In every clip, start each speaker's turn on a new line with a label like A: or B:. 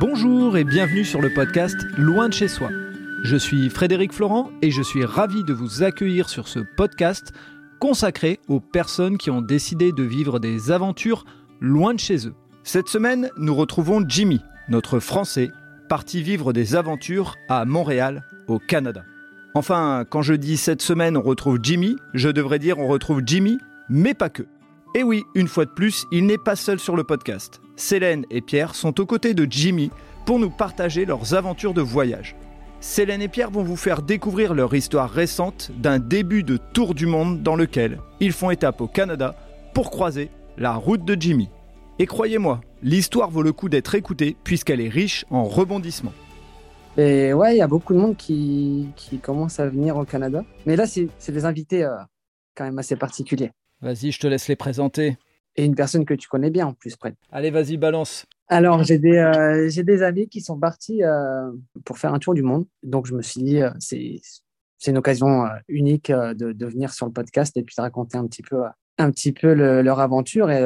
A: Bonjour et bienvenue sur le podcast Loin de chez soi. Je suis Frédéric Florent et je suis ravi de vous accueillir sur ce podcast consacré aux personnes qui ont décidé de vivre des aventures loin de chez eux. Cette semaine, nous retrouvons Jimmy, notre Français, parti vivre des aventures à Montréal, au Canada. Enfin, quand je dis cette semaine on retrouve Jimmy, je devrais dire on retrouve Jimmy, mais pas que. Et oui, une fois de plus, il n'est pas seul sur le podcast. Célène et Pierre sont aux côtés de Jimmy pour nous partager leurs aventures de voyage. Célène et Pierre vont vous faire découvrir leur histoire récente d'un début de tour du monde dans lequel ils font étape au Canada pour croiser la route de Jimmy. Et croyez-moi, l'histoire vaut le coup d'être écoutée puisqu'elle est riche en rebondissements.
B: Et ouais, il y a beaucoup de monde qui, qui commence à venir au Canada. Mais là, c'est des invités euh, quand même assez particuliers.
A: Vas-y, je te laisse les présenter.
B: Et une personne que tu connais bien en plus, près.
A: Allez, vas-y, balance.
B: Alors, j'ai des, euh, j'ai des amis qui sont partis euh, pour faire un tour du monde. Donc, je me suis dit, euh, c'est, c'est une occasion unique de, de venir sur le podcast et puis de raconter un petit peu, un petit peu le- leur aventure. Et,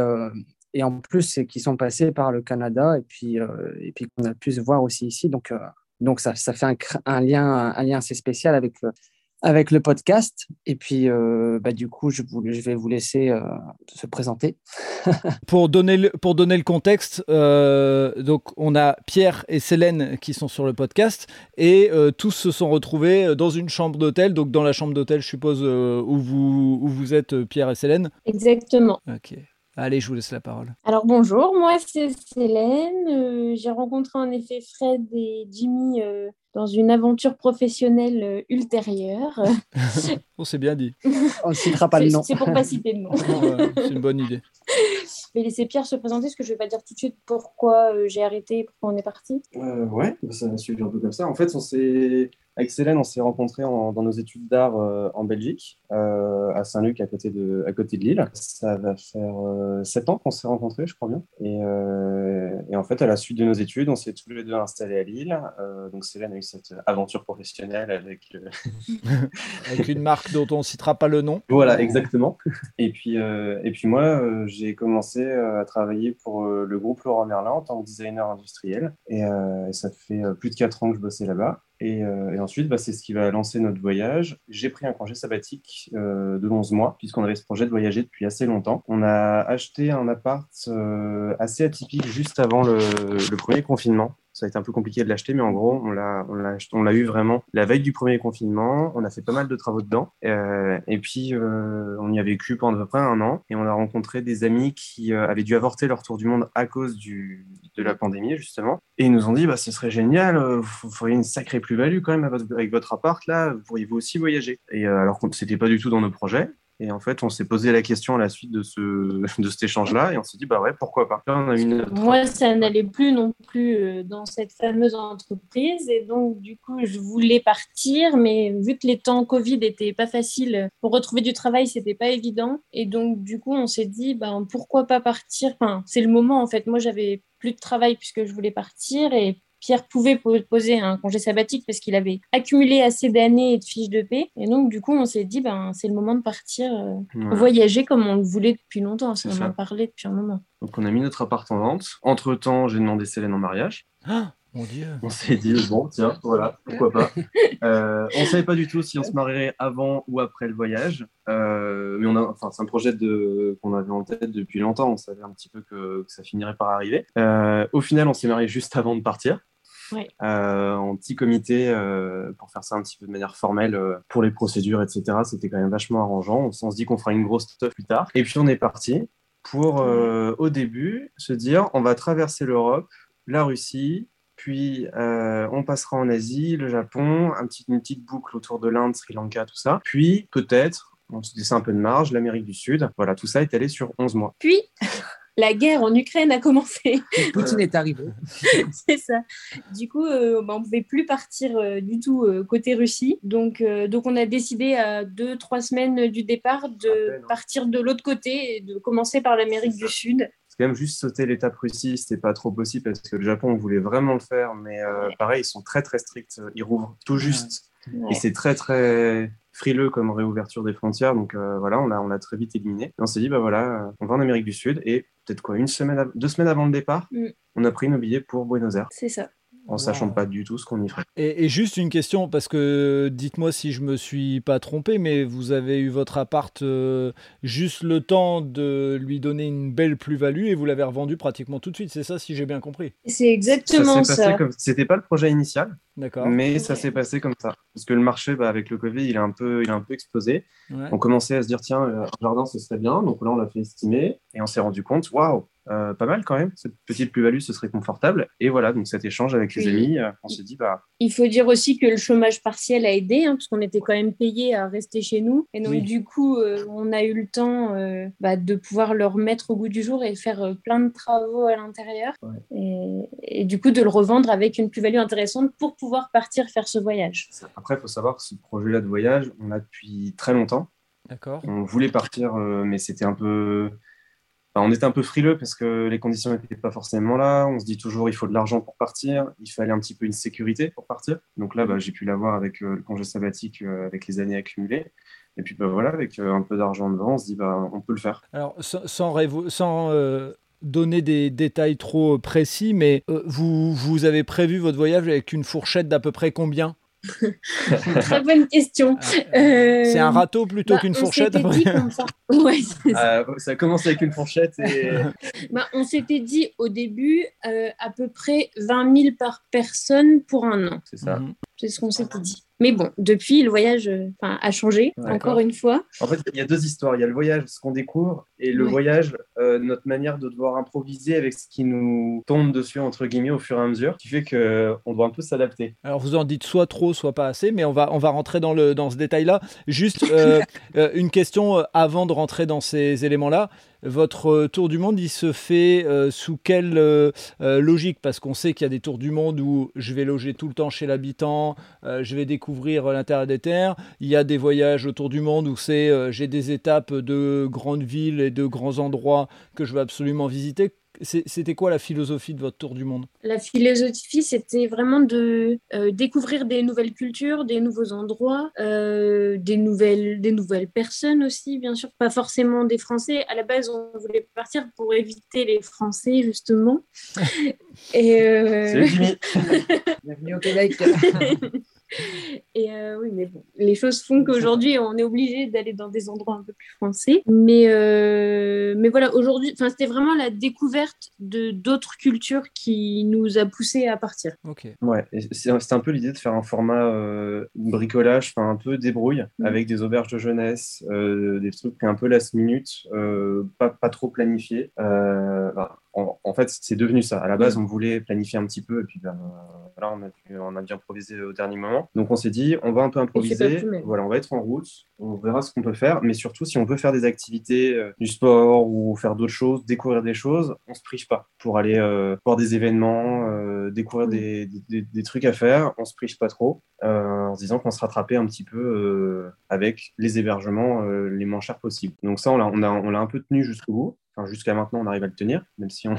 B: et en plus, c'est qu'ils sont passés par le Canada et puis, et puis qu'on a pu se voir aussi ici. Donc, donc ça, ça fait un, un, lien, un lien assez spécial avec avec le podcast. Et puis, euh, bah, du coup, je, vous- je vais vous laisser euh, se présenter.
A: Pour donner le, pour donner le contexte, euh, donc on a Pierre et Célène qui sont sur le podcast et euh, tous se sont retrouvés dans une chambre d'hôtel. Donc dans la chambre d'hôtel, je suppose, euh, où, vous, où vous êtes, Pierre et Célène.
C: Exactement.
A: Ok. Allez, je vous laisse la parole.
C: Alors bonjour, moi c'est Célène. Euh, j'ai rencontré en effet Fred et Jimmy euh, dans une aventure professionnelle euh, ultérieure.
A: On s'est bien dit.
B: On ne citera pas le
C: C'est
B: nom.
C: c'est pour pas citer de nom.
A: C'est une bonne idée.
C: Je vais laisser Pierre se présenter parce que je vais pas dire tout de suite pourquoi j'ai arrêté, pourquoi on est parti.
D: Euh, ouais, ça a suivi un peu comme ça. En fait, on s'est avec Célène, on s'est rencontrés en- dans nos études d'art euh, en Belgique, euh, à Saint-Luc, à côté de, à côté de Lille. Ça va faire euh, sept ans qu'on s'est rencontrés, je crois bien. Et, et en fait, à la suite de nos études, on s'est tous les deux installés à Lille. Donc Célène a eu cette aventure professionnelle avec.
A: Avec une marque dont on ne citera pas le nom.
D: Voilà, exactement. Et puis, et puis moi, j'ai commencé à travailler pour le groupe Laurent Merlin en tant que designer industriel. Et, et ça fait plus de quatre ans que je bossais là-bas. Et, euh, et ensuite, bah, c'est ce qui va lancer notre voyage. J'ai pris un congé sabbatique euh, de 11 mois, puisqu'on avait ce projet de voyager depuis assez longtemps. On a acheté un appart euh, assez atypique juste avant le premier confinement. Ça a été un peu compliqué de l'acheter, mais en gros, on l'a, eu vraiment la veille du premier confinement. On a fait pas mal de travaux dedans. Euh, et puis, euh, on y a vécu pendant à peu près un an. Et on a rencontré des amis qui euh, avaient dû avorter leur tour du monde à cause de la pandémie, justement. Et ils nous ont dit, bah, ce serait génial, vous feriez une sacrée plus-value quand même avec votre appart, là, pourriez-vous aussi voyager? Et alors que c'était pas du tout dans nos projets. Et en fait, on s'est posé la question à la suite de, ce, de cet échange-là, et on s'est dit, bah ouais, pourquoi pas.
C: Moi, ça n'allait plus non plus euh, dans cette fameuse entreprise et donc du coup, je voulais partir, mais vu que les temps Covid étaient pas faciles pour retrouver du travail, c'était pas évident et donc du coup, on s'est dit, ben pourquoi pas partir? Enfin, c'est le moment en fait. Moi, j'avais plus de travail puisque je voulais partir Pierre pouvait po- poser un congé sabbatique parce qu'il avait accumulé assez d'années et de fiches de paix. Et donc, du coup, on s'est dit, ben, c'est le moment de partir euh, voyager comme on le voulait depuis longtemps. On
D: ça.
C: en parlait depuis un moment.
D: Donc, on a mis notre appart en vente. Entre-temps, j'ai demandé Célène en mariage.
A: Ah, mon Dieu.
D: On s'est dit, bon, tiens, voilà, pourquoi pas. Euh, on savait pas du tout si on se marierait avant ou après le voyage. Euh, mais on a, enfin, c'est un projet de, qu'on avait en tête depuis longtemps. On savait un petit peu que, que ça finirait par arriver. Euh, au final, on s'est marié juste avant de partir. Euh, en petit comité euh, pour faire ça un petit peu de manière formelle euh, pour les procédures, etc. C'était quand même vachement arrangeant. On, se dit qu'on fera une grosse stuff plus tard. Et puis on est parti pour, au début, se dire on va traverser l'Europe, la Russie, puis euh, on passera en Asie, le Japon, un petit, une petite boucle autour de l'Inde, Sri Lanka, tout ça. Puis peut-être, on se laissait un peu de marge, l'Amérique du Sud. Voilà, tout ça est allé sur 11 mois.
C: Puis, la guerre en Ukraine a commencé.
B: Poutine est arrivé.
C: c'est ça. Du coup, euh, bah, on ne pouvait plus partir euh, du tout euh, côté Russie. Donc, euh, donc, on a décidé à deux, trois semaines du départ de
D: peine, hein.
C: partir de l'autre côté et de commencer par l'Amérique du Sud.
D: C'est quand même juste sauter l'étape Russie, c'était pas trop possible parce que le Japon, on voulait vraiment le faire, mais euh, pareil, ils sont très très stricts. Ils rouvrent tout juste
C: Ouais.
D: et c'est très très frileux comme réouverture des frontières. Donc euh, voilà, on l'a on l'a très vite éliminé. Et on s'est dit, bah voilà, on va en Amérique du Sud et peut-être quoi, une semaine, deux semaines avant le départ, mm. on a pris nos billets pour Buenos Aires.
C: C'est ça
D: en sachant pas du tout ce qu'on y ferait.
A: Et, juste une question, parce que dites-moi si je me suis pas trompé, mais vous avez eu votre appart euh, juste le temps de lui donner une belle plus-value et vous l'avez revendu pratiquement tout de suite, c'est ça si j'ai bien compris?
C: C'est exactement ça.
D: C'était pas le projet initial, D'accord. mais ça s'est passé comme ça. Parce que le marché, bah, avec le Covid, il a un peu, il a un peu explosé. On commençait à se dire, tiens, un jardin, ce serait bien. Donc là, on l'a fait estimer et on s'est rendu compte, waouh, euh, pas mal quand même. Cette petite plus-value, ce serait confortable. Et voilà, donc cet échange avec les amis, euh, on s'est dit, bah.
C: Il faut dire aussi que le chômage partiel a aidé, hein, parce qu'on était quand même payé à rester chez nous. Et donc, du coup, euh, on a eu le temps bah, de pouvoir le remettre au goût du jour et faire plein de travaux à l'intérieur. Et, et, du coup, de le revendre avec une plus-value intéressante pour pouvoir partir faire ce voyage.
D: Après, il faut savoir que ce projet-là de voyage, on l'a depuis très longtemps.
A: D'accord.
D: On voulait partir, mais c'était un peu on était un peu frileux parce que les conditions n'étaient pas forcément là. On se dit toujours il faut de l'argent pour partir. Il fallait un petit peu une sécurité pour partir. Donc là, bah, j'ai pu l'avoir avec euh, le congé sabbatique, euh, avec les années accumulées. Et puis bah, voilà, avec euh, un peu d'argent devant, on se dit bah, on peut le faire.
A: Alors sans, sans, donner des détails trop précis, mais vous, vous avez prévu votre voyage avec une fourchette d'à peu près combien?
C: Très bonne question.
A: Euh, c'est un râteau plutôt bah, qu'une fourchette.
C: ça.
D: Euh, ça commence avec une fourchette. Et...
C: bah, on s'était dit au début euh, à peu près 20 000 par personne pour un an.
D: C'est ça. Mhm.
C: C'est ce qu'on s'était dit. Mais bon, depuis, le voyage a changé, encore une fois.
D: En fait, il y a deux histoires. Il y a le voyage, ce qu'on découvre, et le voyage, notre manière de devoir improviser avec ce qui nous tombe dessus, entre guillemets, au fur et à mesure, qui fait qu'on doit un peu s'adapter.
A: Alors, vous en dites soit trop, soit pas assez, mais on va, on va rentrer dans, le, dans ce détail-là. Juste euh, euh, une question euh, avant de rentrer dans ces éléments-là. Votre tour du monde, il se fait sous quelle logique? Parce qu'on sait qu'il y a des tours du monde où je vais loger tout le temps chez l'habitant, je vais découvrir l'intérieur des terres. Il y a des voyages autour du monde où c'est j'ai des étapes de grandes villes et de grands endroits que je veux absolument visiter c'était quoi la philosophie de votre tour du monde?
C: La philosophie, c'était vraiment de euh, découvrir des nouvelles cultures, des nouveaux endroits, euh, des, nouvelles, des nouvelles personnes aussi, bien sûr, pas forcément des Français. À la base, on voulait partir pour éviter les Français, justement.
D: Et euh...
B: Bienvenue au Québec.
C: Et euh, oui, mais bon, les choses font qu'aujourd'hui, on est obligé d'aller dans des endroits un peu plus français. Mais, euh, mais voilà, aujourd'hui, c'était vraiment la découverte de d'autres cultures qui nous a poussé à partir.
A: Ok.
D: Ouais, c'est un peu l'idée de faire un format euh, bricolage, un peu débrouille, mm. avec des auberges de jeunesse, des trucs un peu last minute, pas, pas trop planifiés. Bah, en, fait, c'est devenu ça. À la base, mm. on voulait planifier un petit peu, et puis ben, voilà, on a, on a dû improviser au dernier moment. Donc, on s'est dit, on va un peu improviser. Voilà, on va être en route, on verra ce qu'on peut faire. Mais surtout, si on peut faire des activités, euh, du sport ou faire d'autres choses, découvrir des choses, on se prive pas pour aller euh, voir des événements, euh, découvrir des, des, des, trucs à faire. On se prive pas trop en se disant qu'on se rattrapait un petit peu avec les hébergements les moins chers possibles. Donc, ça, on l'a on a, on un peu tenu jusqu'au bout. Enfin, jusqu'à maintenant, on arrive à le tenir, même si on,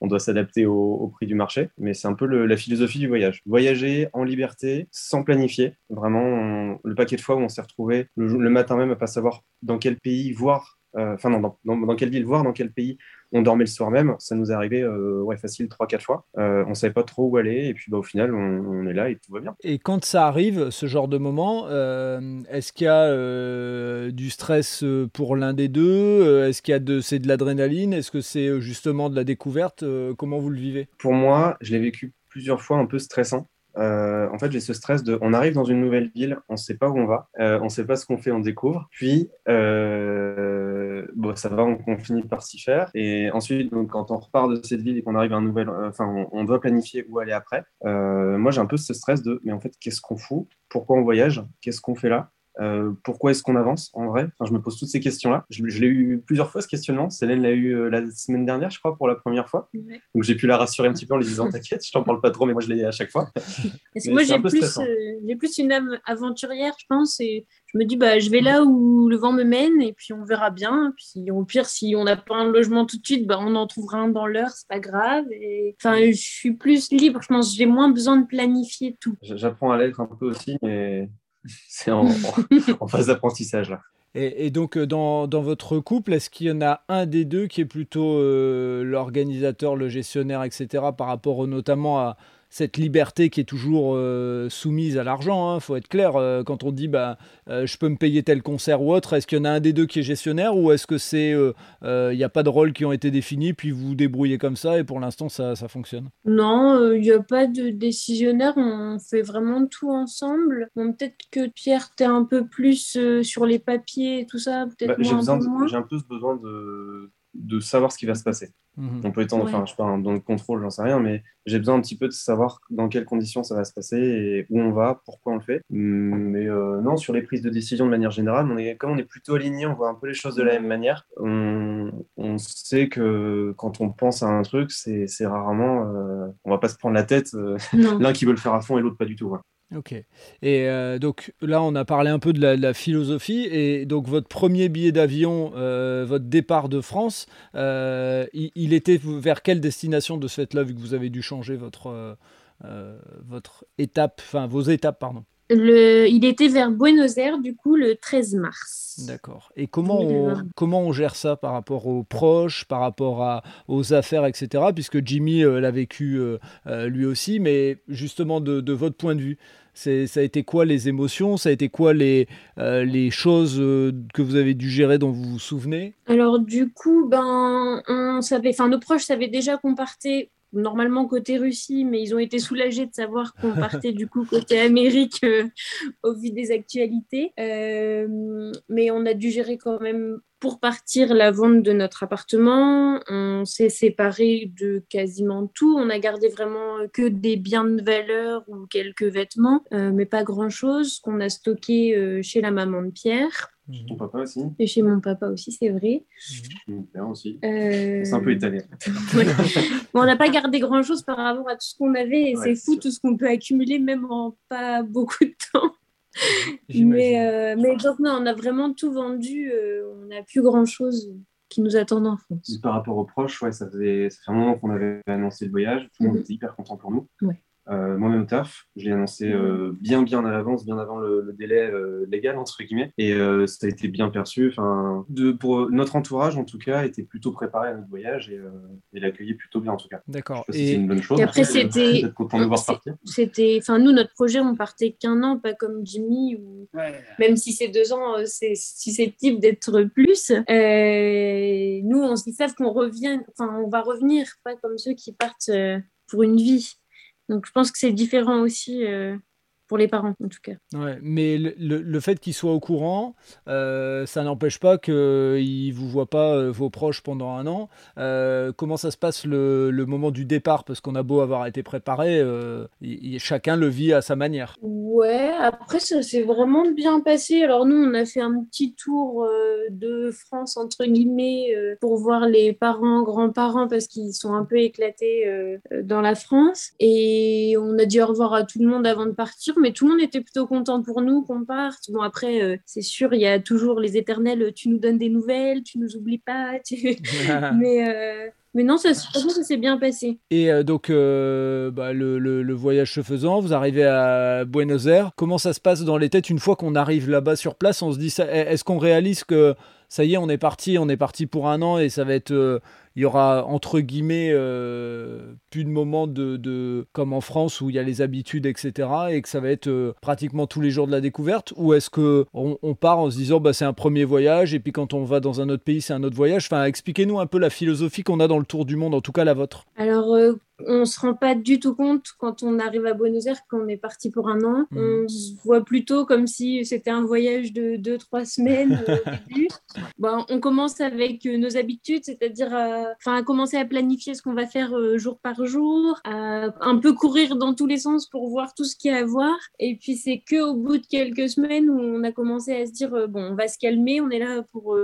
D: on doit s'adapter au, prix du marché. Mais c'est un peu la philosophie du voyage. Voyager en liberté, sans planifier. Vraiment, le paquet de fois où on s'est retrouvé le, matin même à pas savoir dans quel pays voir, euh, enfin non, dans, dans, quelle ville voir, dans quel pays on dormait le soir même. Ça nous est arrivé euh, ouais, facile 3-4 fois. Euh, on savait pas trop où aller et puis bah, au final, on, est là et tout va bien.
A: Et quand ça arrive, ce genre de moment, euh, est-ce qu'il y a du stress pour l'un des deux Est-ce qu'il y a de, c'est de l'adrénaline Est-ce que c'est justement de la découverte Comment vous le vivez?
D: Pour moi, je l'ai vécu plusieurs fois un peu stressant. Euh, en fait, j'ai ce stress de, on arrive dans une nouvelle ville, on ne sait pas où on va, euh, on ne sait pas ce qu'on fait, on découvre. Puis, euh, bon, ça va, on, finit par s'y faire. Et ensuite, donc, quand on repart de cette ville et qu'on arrive à un nouvel, enfin, on, on, doit planifier où aller après. moi, j'ai un peu ce stress de, mais en fait, qu'est-ce qu'on fout? Pourquoi on voyage? Qu'est-ce qu'on fait là? Euh, pourquoi est-ce qu'on avance en vrai? Je me pose toutes ces questions-là. Je, l'ai eu plusieurs fois ce questionnement. Célène l'a eu euh, la semaine dernière, je crois, pour la première fois. Donc j'ai pu la rassurer un petit peu en lui disant T'inquiète, je t'en parle pas trop, mais moi je l'ai à chaque fois.
C: Parce que moi j'ai plus, euh, plus, une âme aventurière, je pense. Et je me dis bah, Je vais là où le vent me mène et puis on verra bien. Puis au pire, si on n'a pas un logement tout de suite, bah, on en trouvera un dans l'heure, c'est pas grave. Et... Enfin, je suis plus libre, je pense. J'ai moins besoin de planifier tout.
D: J'apprends à l'être un peu aussi, mais c'est en, phase d'apprentissage là.
A: Et, donc, dans, dans, votre couple, est-ce qu'il y en a un des deux qui est plutôt l'organisateur, le gestionnaire, etc., par rapport notamment à cette liberté qui est toujours euh, soumise à l'argent. Il hein, faut être clair, euh, quand on dit bah, euh, je peux me payer tel concert ou autre, est-ce qu'il y en a un des deux qui est gestionnaire ou est-ce que c'est il n'y a pas de rôles qui ont été définis, puis vous vous débrouillez comme ça et pour l'instant ça, ça, fonctionne?
C: Non, il n'y a pas de décisionnaire, on fait vraiment tout ensemble. Bon, peut-être que Pierre, tu es un peu plus sur les papiers et tout ça, peut-être bah,
D: moins. J'ai un peu ce besoin de, de savoir ce qui va se passer. Mhm. On peut étendre, enfin, je sais pas, dans le contrôle, j'en sais rien, mais j'ai besoin un petit peu de savoir dans quelles conditions ça va se passer et où on va, pourquoi on le fait. Mais euh, non, sur les prises de décision de manière générale, on est, comme on est plutôt aligné, on voit un peu les choses de la même manière. On, sait que quand on pense à un truc, c'est rarement, euh, on va pas se prendre la tête, euh, l'un qui veut le faire à fond et l'autre pas du tout.
A: Ok. Et euh, donc là, on a parlé un peu de la, philosophie. Et donc, votre premier billet d'avion, euh, votre départ de France, euh, il, était vers quelle destination de ce fait-là, vu que vous avez dû changer votre, votre étape, enfin vos étapes, pardon?
C: Le, il était vers Buenos Aires, du coup, le 13 mars.
A: D'accord. Et comment on, comment on gère ça par rapport aux proches, par rapport à, aux affaires, etc. Puisque Jimmy l'a vécu lui aussi, mais justement de, de votre point de vue, ça a été quoi les émotions Ça a été quoi les, euh, les choses euh, que vous avez dû gérer dont vous vous souvenez?
C: Alors du coup, ben, on savait, nos proches savaient déjà qu'on partait normalement côté Russie, mais ils ont été soulagés de savoir qu'on partait du coup côté Amérique euh, au vu des actualités. mais on a dû gérer quand même pour partir la vente de notre appartement. On s'est séparé de quasiment tout. On a gardé vraiment que des biens de valeur ou quelques vêtements, euh, mais pas grand-chose qu'on a stocké euh, chez la maman de Pierre.
D: Chez ton papa aussi
C: Et chez mon papa aussi, c'est vrai.
D: Chez mon père aussi. Euh, c'est un peu étalé.
C: bon, on n'a pas gardé grand-chose par rapport à tout ce qu'on avait et c'est fou tout ce qu'on peut accumuler même en pas beaucoup de temps mais, euh, mais donc, non, on a vraiment tout vendu. Euh, on n'a plus grand-chose qui nous attend en France.
D: Par rapport aux proches, ouais, ça, faisait, ça fait un moment qu'on avait annoncé le voyage. Tout le monde mhm. était hyper content pour nous. Ouais. Euh, moi-même taf, je l'ai annoncé euh, bien bien à l'avance, bien avant le, délai euh, légal entre guillemets, et ça a été bien perçu. Enfin, de, pour notre entourage en tout cas, était plutôt préparé à notre voyage et, et l'accueillait plutôt bien en tout cas.
A: D'accord.
D: Et... C'est une bonne chose.
C: Et après c'était, C'était, enfin nous notre projet, on partait qu'un an, pas comme Jimmy ou même si c'est deux ans, c'est susceptible d'être plus. nous on se savent qu'on revient, enfin on va revenir, pas comme ceux qui partent pour une vie. Donc je pense que c'est différent aussi euh, pour les parents en tout cas.
A: Ouais, mais le, le, fait qu'ils soient au courant, euh, ça n'empêche pas qu'ils ne vous voient pas euh, vos proches pendant un an. Euh, comment ça se passe le, le, moment du départ? Parce qu'on a beau avoir été préparé, chacun le vit à sa manière.
C: Ouais, après ça s'est vraiment bien passé. Alors nous, on a fait un petit tour de France, entre guillemets, pour voir les parents, grands-parents, parce qu'ils sont un peu éclatés dans la France. Et on a dit au revoir à tout le monde avant de partir mais tout le monde était plutôt content pour nous qu'on parte. Bon, après, euh, c'est sûr, il y a toujours les éternels, tu nous donnes des nouvelles, tu nous oublies pas. mais, euh, mais non, ça, ça s'est bien passé.
A: Et euh, donc, bah, le, le, voyage se faisant, vous arrivez à Buenos Aires. Comment ça se passe dans les têtes une fois qu'on arrive là-bas sur place? On se dit, est-ce qu'on réalise que ça y est, on est parti, on est parti pour un an et ça va être il y aura entre guillemets euh, plus de moments de, comme en France où il y a les habitudes etc et que ça va être euh, pratiquement tous les jours de la découverte ou est-ce que on, part en se disant bah c'est un premier voyage et puis quand on va dans un autre pays c'est un autre voyage? Enfin expliquez-nous un peu la philosophie qu'on a dans le tour du monde en tout cas la vôtre
C: alors euh, on se rend pas du tout compte quand on arrive à Buenos Aires qu'on est parti pour un an. Mmh. On se voit plutôt comme si c'était un voyage de deux, trois semaines au début. Bon, on commence avec euh, nos habitudes, c'est-à-dire enfin à, commencer à planifier ce qu'on va faire euh, jour par jour, à un peu courir dans tous les sens pour voir tout ce qu'il y a à voir. Et puis c'est que au bout de quelques semaines où on a commencé à se dire euh, bon, on va se calmer, on est là pour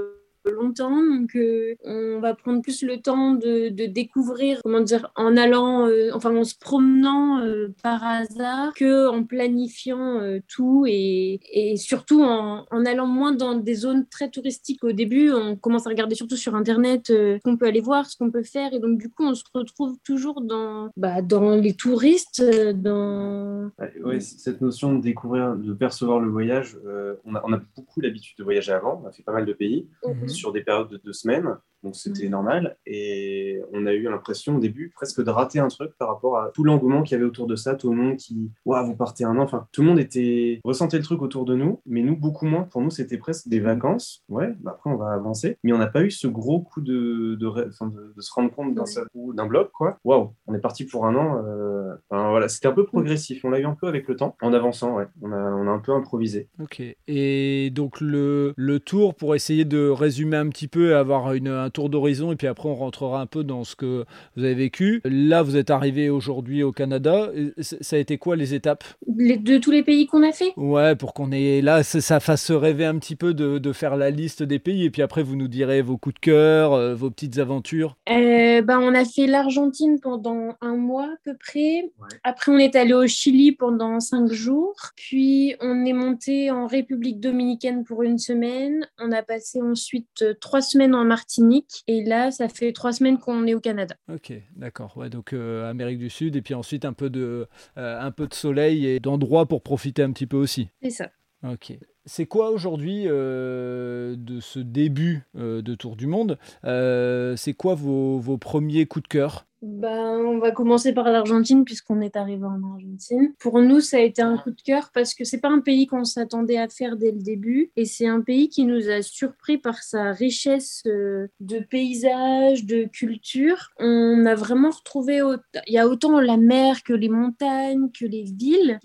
C: longtemps, donc on va prendre plus le temps de, découvrir, comment dire, en allant, enfin en se promenant par hasard, que en planifiant tout et, et surtout en, en, allant moins dans des zones très touristiques au début. On commence à regarder surtout sur Internet ce qu'on peut aller voir, ce qu'on peut faire, et donc du coup on se retrouve toujours dans, bah, dans les touristes, dans...
D: Oui, cette notion de découvrir, de percevoir le voyage, on, a, on, a, beaucoup l'habitude de voyager avant, on a fait pas mal de pays. Sur des périodes de deux semaines, donc c'était mhm. normal. Et on a eu l'impression au début presque de rater un truc par rapport à tout l'engouement qu'il y avait autour de ça, tout le monde qui, waouh, vous partez un an. Enfin, tout le monde était ressentait le truc autour de nous, mais nous beaucoup moins. Pour nous, c'était presque des vacances. Ouais, bah après on va avancer, mais on n'a pas eu ce gros coup de, de, de, se rendre compte d'un seul coup, d'un bloc, quoi. Waouh, on est parti pour un an. Euh, enfin, voilà, c'était un peu progressif. On l'a eu un peu avec le temps, en avançant. Ouais, on a, on a un peu improvisé.
A: Ok. Et donc le, le tour pour essayer de résumer un petit peu, avoir une, un tour d'horizon et puis après on rentrera un peu dans ce que vous avez vécu. Là, vous êtes arrivé aujourd'hui au Canada. Ça a été quoi les étapes?
C: Les, De tous les pays qu'on a fait?
A: Ouais, pour qu'on ait là, ça fasse rêver un petit peu de, de, faire la liste des pays et puis après vous nous direz vos coups de cœur, euh, vos petites aventures.
C: Euh, ben, on a fait l'Argentine pendant un mois à peu près. Après, on est allé au Chili pendant cinq jours. Puis, on est monté en République dominicaine pour une semaine. On a passé ensuite euh, trois semaines en Martinique. Et là, ça fait trois semaines qu'on est au Canada.
A: Ok, d'accord. Ouais, donc euh, Amérique du Sud et puis ensuite un peu de, euh, un peu de soleil et d'endroits pour profiter un petit peu aussi.
C: C'est ça.
A: Ok. C'est quoi aujourd'hui euh, de ce début de Tour du Monde C'est quoi vos, vos, premiers coups de cœur?
C: Ben, on va commencer par l'Argentine puisqu'on est arrivé en Argentine. Pour nous, ça a été un coup de cœur parce que c'est pas un pays qu'on s'attendait à faire dès le début et c'est un pays qui nous a surpris par sa richesse euh, de paysages, de culture. On a vraiment retrouvé, il y a autant la mer que les montagnes, que les villes.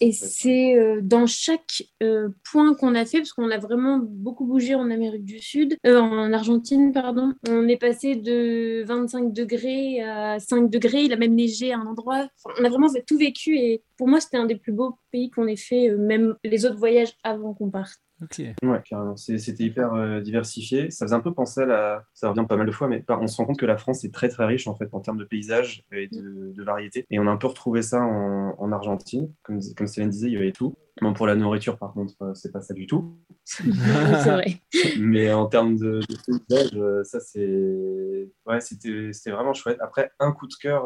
C: et c'est euh, dans chaque euh, point qu'on a fait, parce qu'on a vraiment beaucoup bougé en Amérique du Sud, en Argentine, pardon. On est passé de 25 degrés à 5 degrés, il a même neigé à un endroit. on a vraiment tout vécu et pour moi, c'était un des plus beaux pays qu'on ait fait, euh, même les autres voyages avant qu'on parte.
D: Ok. Ouais. C'était hyper euh, diversifié. Ça faisait un peu penser à la. Ça revient pas mal de fois, mais on se rend compte que la France est très très riche en fait en termes de paysages et de, de variété. Et on a un peu retrouvé ça en, en Argentine. Comme, comme Céline disait, il y avait tout. Bon, pour la nourriture, par contre, euh, c'est pas ça du tout.
C: c'est vrai.
D: Mais en termes de, de paysage, ça c'est. Ouais, c'était vraiment chouette. Après, un coup de cœur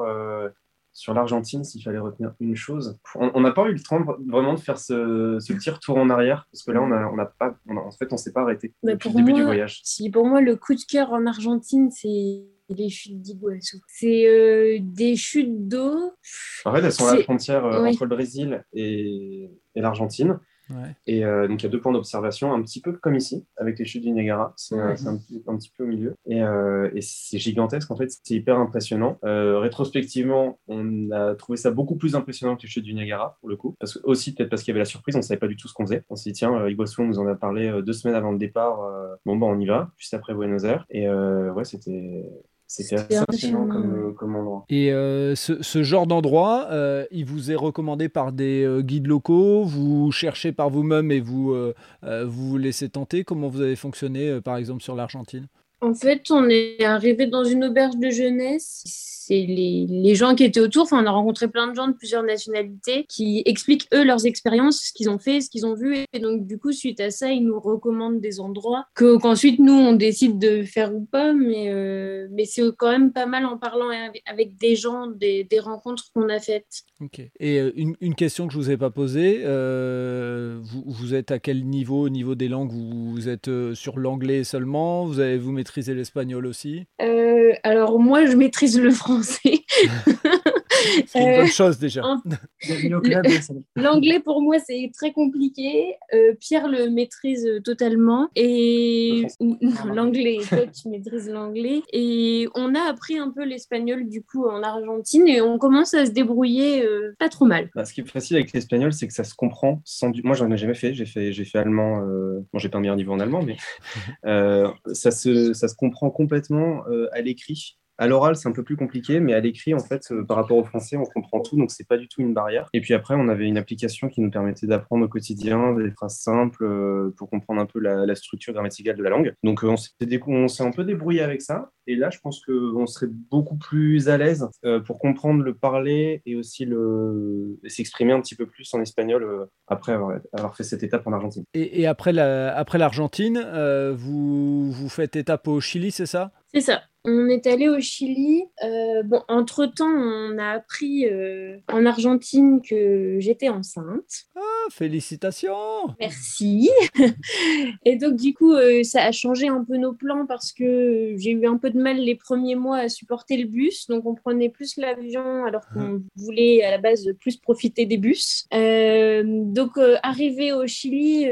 D: sur l'Argentine, s'il fallait retenir une chose, on n'a pas eu le temps vraiment de faire ce, petit retour en arrière, parce que là, on a, on a pas, en fait, on s'est pas arrêté depuis le début du voyage.
C: Si, pour moi, le coup de cœur en Argentine, c'est les chutes d'Iguazu. C'est euh, des chutes d'eau.
D: En fait, elles sont à la frontière euh, entre le Brésil et, et l'Argentine. Et euh, donc, il y a deux points d'observation, un petit peu comme ici, avec les chutes du Niagara. C'est un, petit peu au milieu. Et, euh, et c'est gigantesque, en fait, c'est hyper impressionnant. Euh, rétrospectivement, on a trouvé ça beaucoup plus impressionnant que les chutes du Niagara, pour le coup. Parce que, aussi, peut-être parce qu'il y avait la surprise, on ne savait pas du tout ce qu'on faisait. On s'est dit, tiens, Iguazu nous en a parlé deux semaines avant le départ. bon, bah, on y va, juste après Buenos Aires. Et ouais, c'était c'était assez impressionnant comme, comme, endroit.
A: Et euh, ce, ce, genre d'endroit, euh, il vous est recommandé par des euh, guides locaux? Vous cherchez par vous-même et vous vous laissez tenter? Comment vous avez fonctionné, par exemple, sur l'Argentine?
C: En fait, on est arrivé dans une auberge de jeunesse c'est les, gens qui étaient autour. Enfin, on a rencontré plein de gens de plusieurs nationalités qui expliquent eux leurs expériences, ce qu'ils ont fait, ce qu'ils ont vu. Et donc, du coup, suite à ça, ils nous recommandent des endroits qu'ensuite nous on décide de faire ou pas. Mais, euh, mais c'est quand même pas mal en parlant avec, des gens, des, rencontres qu'on a faites.
A: Ok. Et euh, une, question que je vous ai pas posée, euh, vous, vous, êtes à quel niveau? Au niveau des langues vous, êtes sur l'anglais seulement? Vous vous maîtrisez l'espagnol aussi?
C: Alors moi, je maîtrise le français.
A: c'est une bonne chose déjà.
C: L'anglais pour moi c'est très compliqué. Euh, Pierre le maîtrise totalement et l'anglais, toi tu maîtrises l'anglais et on a appris un peu l'espagnol du coup en Argentine et on commence à se débrouiller euh, pas trop mal.
D: Bah, ce qui est facile avec l'espagnol c'est que ça se comprend sans du... Moi j'en ai jamais fait, j'ai fait j'ai fait allemand. Euh... Bon j'ai pas un meilleur niveau en allemand mais euh, ça se ça se comprend complètement à l'écrit À l'oral, c'est un peu plus compliqué, mais à l'écrit, en fait, par rapport au français, on comprend tout, donc c'est pas du tout une barrière. Et puis après, on avait une application qui nous permettait d'apprendre au quotidien des phrases simples pour comprendre un peu la, structure grammaticale de la langue. Donc on s'est un peu débrouillé avec ça. Et là, je pense qu'on serait beaucoup plus à l'aise pour comprendre le parler et aussi le s'exprimer un petit peu plus en espagnol après avoir, fait cette étape en Argentine.
A: Et, après l'Argentine, euh, vous, vous faites étape au Chili, c'est ça?
C: C'est ça. On est allé au Chili. Euh, bon, entre-temps, on a appris euh, en Argentine que j'étais enceinte.
A: Ah, félicitations
C: Merci Et donc, du coup, ça a changé un peu nos plans parce que j'ai eu un peu de mal les premiers mois à supporter le bus. Donc, on prenait plus l'avion alors qu'on ah. voulait à la base plus profiter des bus. donc, arrivé au Chili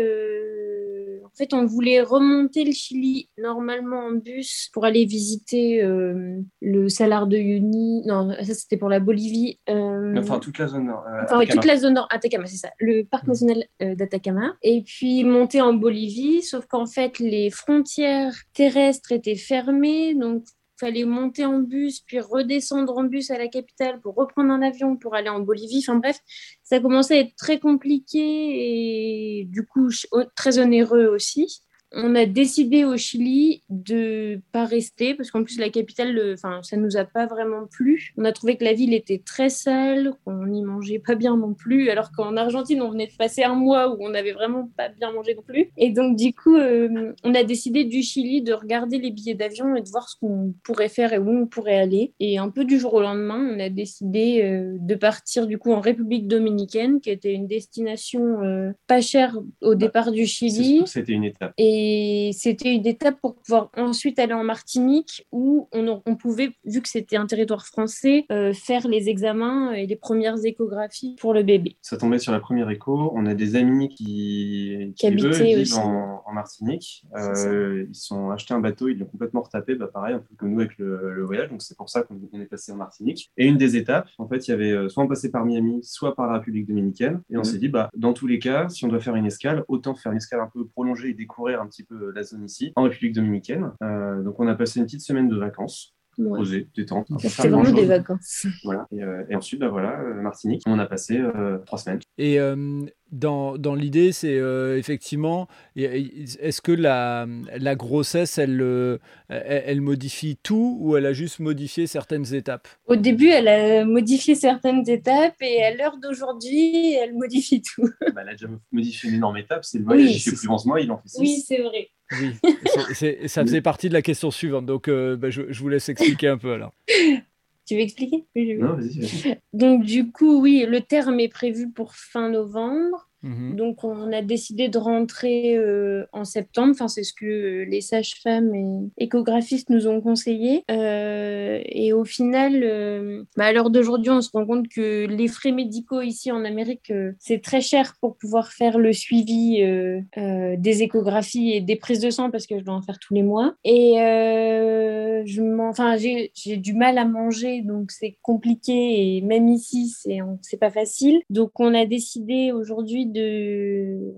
C: en fait, on voulait remonter le Chili normalement en bus pour aller visiter euh, le Salar de Uyuni. Non, ça c'était pour la Bolivie.
D: Euh, enfin, toute la zone nord.
C: Euh, enfin, toute la zone nord, Atacama, c'est ça. Le parc mm. national d'Atacama. Et puis monter en Bolivie, sauf qu'en fait, les frontières terrestres étaient fermées. Donc, fallait monter en bus, puis redescendre en bus à la capitale pour reprendre un avion pour aller en Bolivie. Enfin bref, ça commençait à être très compliqué et du coup très onéreux aussi on a décidé au Chili de pas rester parce qu'en plus la capitale, enfin ça nous a pas vraiment plu. On a trouvé que la ville était très sale, qu'on n'y mangeait pas bien non plus, alors qu'en Argentine on venait de passer un mois où on n'avait vraiment pas bien mangé non plus. Et donc du coup euh, on a décidé du Chili de regarder les billets d'avion et de voir ce qu'on pourrait faire et où on pourrait aller. Et un peu du jour au lendemain on a décidé euh, de partir du coup en République dominicaine qui était une destination euh, pas chère au bah, départ du Chili.
D: C'était une étape.
C: Et et c'était une étape pour pouvoir ensuite aller en Martinique où on, pouvait, vu que c'était un territoire français, euh, faire les examens et les premières échographies pour le bébé.
D: Ça tombait sur la première écho. On a des amis qui, qui, vivent en, Martinique. Euh, ils sont achetés un bateau, ils l'ont complètement retapé, bah, pareil, un peu comme nous avec le, voyage. Donc c'est pour ça qu'on est passé en Martinique. Et une des étapes, en fait, il y avait euh, soit on passait par Miami, soit par la République dominicaine. Et on mhm. s'est dit, bah, dans tous les cas, si on doit faire une escale, autant faire une escale un peu prolongée et découvrir un petit peu la zone ici, en République dominicaine. Euh, donc on a passé une petite semaine de vacances. Ouais. Posé, détente.
C: C'était vraiment des vacances.
D: Voilà. Et, euh, et ensuite, bah, voilà, euh, Martinique, on a passé trois semaines.
A: Et dans, dans l'idée, c'est euh, effectivement, est-ce que la, la grossesse, elle, euh, elle, modifie tout ou elle a juste modifié certaines étapes?
C: Au début, elle a modifié certaines étapes et à l'heure d'aujourd'hui, elle modifie tout.
D: Bah, elle a déjà modifié une énorme étape, c'est le voyage. Oui, plus 11 mois, il en fait 6.
C: Oui, c'est vrai.
A: Oui, ça faisait partie de la question suivante, donc euh, bah, je, je vous laisse expliquer un peu alors.
C: Tu veux expliquer?
D: Non, vas-y.
C: Donc, du coup, oui, le terme est prévu pour fin novembre. Mhm. Donc, on a décidé de rentrer euh, en septembre. Enfin, c'est ce que les sages-femmes et échographistes nous ont conseillé. Euh, et au final, euh, bah, à l'heure d'aujourd'hui, on se rend compte que les frais médicaux ici en Amérique, c'est très cher pour pouvoir faire le suivi des échographies et des prises de sang parce que je dois en faire tous les mois. Et je j'ai du mal à manger, donc c'est compliqué. Et même ici, c'est pas facile. Donc, on a décidé aujourd'hui de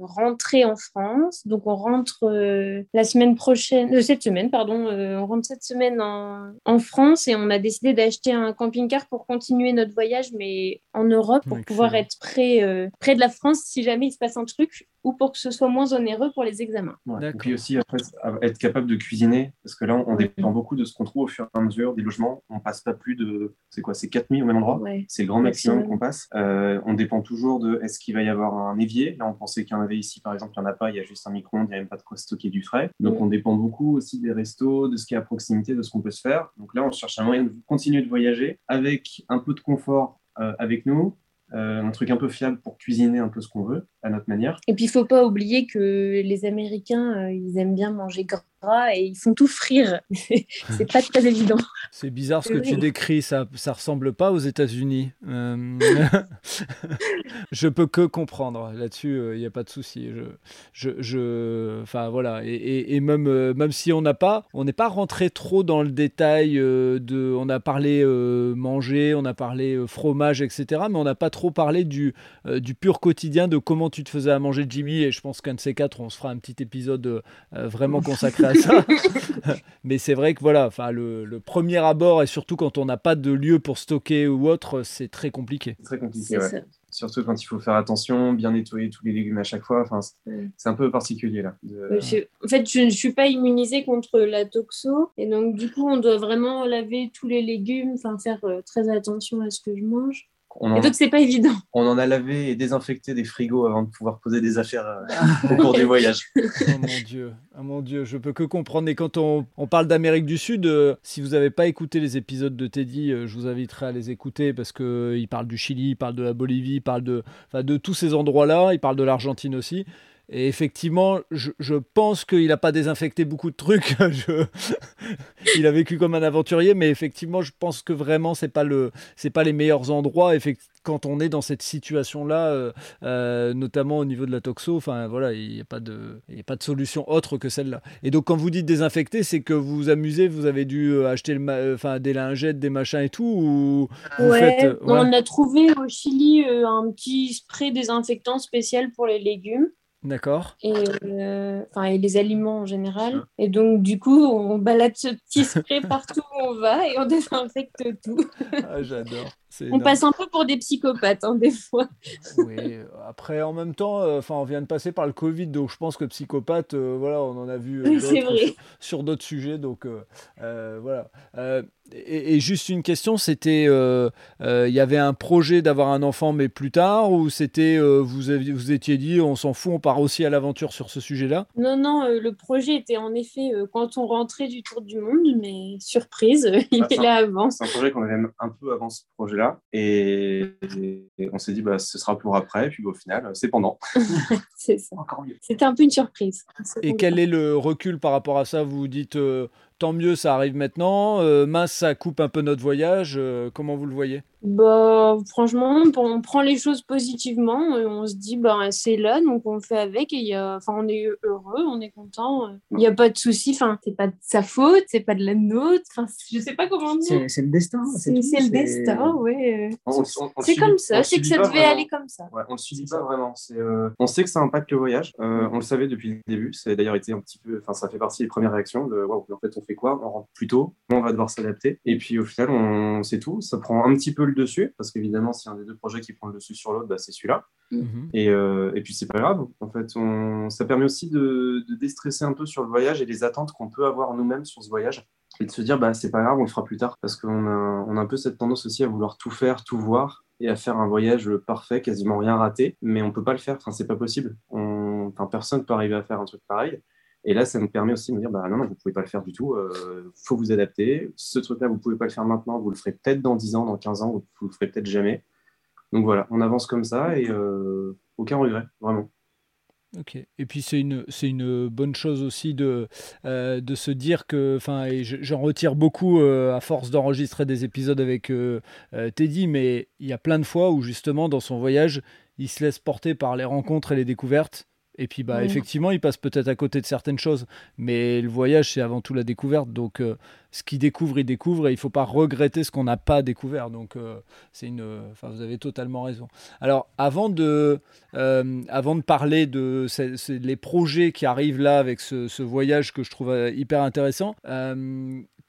C: rentrer en France. Donc, on rentre euh, la semaine prochaine, euh, cette semaine, pardon, euh, on rentre cette semaine en, en, France et on a décidé d'acheter un camping-car pour continuer notre voyage, mais en Europe, pour pouvoir être près, près de la France si jamais il se passe un truc ou pour que ce soit moins onéreux pour les examens.
D: et puis aussi, après, être capable de cuisiner, parce que là, on dépend beaucoup de ce qu'on trouve au fur et à mesure des logements. On passe pas plus de, c'est quoi, c'est 4000 au même endroit? C'est le grand maximum qu'on passe. on dépend toujours de est-ce qu'il va y avoir un évier? Là, on pensait qu'il y en avait ici, par exemple, il n'y en a pas, il y a juste un micro-ondes, il n'y a même pas de quoi stocker du frais. Donc, on dépend beaucoup aussi des restos, de ce qui est à proximité, de ce qu'on peut se faire. Donc là, on cherche un moyen de continuer de voyager avec un peu de confort euh, avec nous, euh, un truc un peu fiable pour cuisiner un peu ce qu'on veut à notre manière.
C: Et puis il faut pas oublier que les Américains, euh, ils aiment bien manger gras et ils font tout frire. c'est pas très évident.
A: C'est bizarre ce que tu décris, ça ça ressemble pas aux États-Unis. Euh, je peux que comprendre là-dessus, il euh, n'y a pas de souci. Je, je, enfin voilà, et, et, même même si on n'a pas, on n'est pas rentré trop dans le détail de, on a parlé manger, on a parlé fromage, etc. Mais on n'a pas trop parlé du du pur quotidien de comment tu te faisais à manger, Jimmy. Et je pense qu'un de ces quatre, on se fera un petit épisode vraiment consacré à ça. Mais c'est vrai que voilà, enfin, le, le, premier abord, et surtout quand on n'a pas de lieu pour stocker ou autre, c'est très compliqué.
D: Très compliqué, ouais. Surtout quand il faut faire attention, bien nettoyer tous les légumes à chaque fois. Enfin, c'est un peu particulier là.
C: En fait, je ne suis pas immunisée contre la toxo. Et donc, du coup, on doit vraiment laver tous les légumes, enfin, faire euh, très attention à ce que je mange. On et donc, c'est pas évident.
D: On en a lavé et désinfecté des frigos avant de pouvoir poser des affaires euh, au cours des voyages.
A: oh mon Dieu, oh mon Dieu, je peux que comprendre. Et quand on, parle d'Amérique du Sud, euh, si vous n'avez pas écouté les épisodes de Teddy, euh, je vous inviterai à les écouter parce qu'il parle du Chili, il parle de la Bolivie, il parle de, de tous ces endroits-là, il parle de l'Argentine aussi. Et effectivement, je, pense qu'il n'a pas désinfecté beaucoup de trucs. il a vécu comme un aventurier, mais effectivement, je pense que vraiment, ce n'est pas, le... pas les meilleurs endroits quand on est dans cette situation-là, euh, euh, notamment au niveau de la toxo. Enfin, voilà, il n'y a, pas de... a pas de solution autre que celle-là. Et donc, quand vous dites désinfecter, c'est que vous vous amusez, vous avez dû euh, acheter le enfin, des lingettes, des machins et tout ou
C: ouais, on a trouvé au Chili un petit spray désinfectant spécial pour les légumes.
A: D'accord.
C: Et, euh, et les aliments en général. Et donc, du coup, on balade ce petit spray partout où on va et on désinfecte tout.
A: Ah, j'adore.
C: On passe un peu pour des psychopathes, hein, des fois.
A: oui, après, en même temps, euh, enfin, on vient de passer par le Covid, donc je pense que psychopathe, euh, voilà, on en a vu sur, d'autres sujets, donc voilà. Et, juste une question, c'était, il y avait un projet d'avoir un enfant, mais plus tard, ou c'était, vous, vous étiez dit, on s'en fout, on part aussi à l'aventure sur ce sujet-là?
C: Non, non, le projet était en effet quand on rentrait du tour du monde, mais surprise, il est là avant.
D: C'est un projet qu'on avait un peu avant ce projet-là. Et, on s'est dit, bah, ce sera pour après. Puis au final, c'est pendant.
C: c'est ça. C'était un peu une surprise.
A: Et quel est le recul par rapport à ça? Vous vous dites, euh, tant mieux, ça arrive maintenant. Euh, mince, ça coupe un peu notre voyage. Euh, comment vous le voyez?
C: Bah, franchement, on prend les choses positivement et on se dit, bah, c'est là, donc on fait avec et y a, enfin, on est heureux, on est content. Il n'y a pas de souci, enfin, c'est pas de sa faute, c'est pas de la nôtre, enfin, je sais pas comment dire.
B: C'est le destin.
C: C'est le destin, oui. C'est comme ça, c'est que ça devait aller comme ça.
D: on le subit pas vraiment. Euh, on sait que ça impacte le voyage, euh, on le savait depuis le début, d'ailleurs été un petit peu, enfin, ça fait partie des premières réactions de, en fait, on fait quoi? On rentre plus tôt, on va devoir s'adapter. Et puis au final, on sait tout, ça prend un petit peu le dessus, parce qu'évidemment, si un des deux projets qui prend le dessus sur l'autre, bah, c'est celui-là. Mhm. Et, euh, et, puis, c'est pas grave. En fait, on... ça permet aussi de, de, déstresser un peu sur le voyage et les attentes qu'on peut avoir nous-mêmes sur ce voyage. Et de se dire, bah, c'est pas grave, on le fera plus tard. Parce qu'on a, on a un peu cette tendance aussi à vouloir tout faire, tout voir et à faire un voyage parfait, quasiment rien rater. Mais on peut pas le faire. Enfin, c'est pas possible. On... Enfin, personne peut arriver à faire un truc pareil. Et là, ça nous permet aussi de nous dire, bah non, non vous ne pouvez pas le faire du tout, il euh, faut vous adapter. Ce truc-là, vous ne pouvez pas le faire maintenant, vous le ferez peut-être dans 10 ans, dans 15 ans, vous ne le ferez peut-être jamais. Donc voilà, on avance comme ça et euh, aucun regret, vraiment.
A: Ok. Et puis c'est une, bonne chose aussi de, euh, de se dire que, enfin, et j'en retire beaucoup à force d'enregistrer des épisodes avec Teddy, mais il y a plein de fois où justement dans son voyage, il se laisse porter par les rencontres et les découvertes et puis, bah, effectivement, il passe peut-être à côté de certaines choses, mais le voyage, c'est avant tout la découverte. Donc, euh, ce qu'il découvre, il découvre, et il ne faut pas regretter ce qu'on n'a pas découvert. Donc, euh, c'est une. Enfin, vous avez totalement raison. Alors, avant de, euh, avant de parler de les projets qui arrivent là avec ce, ce, voyage que je trouve hyper intéressant,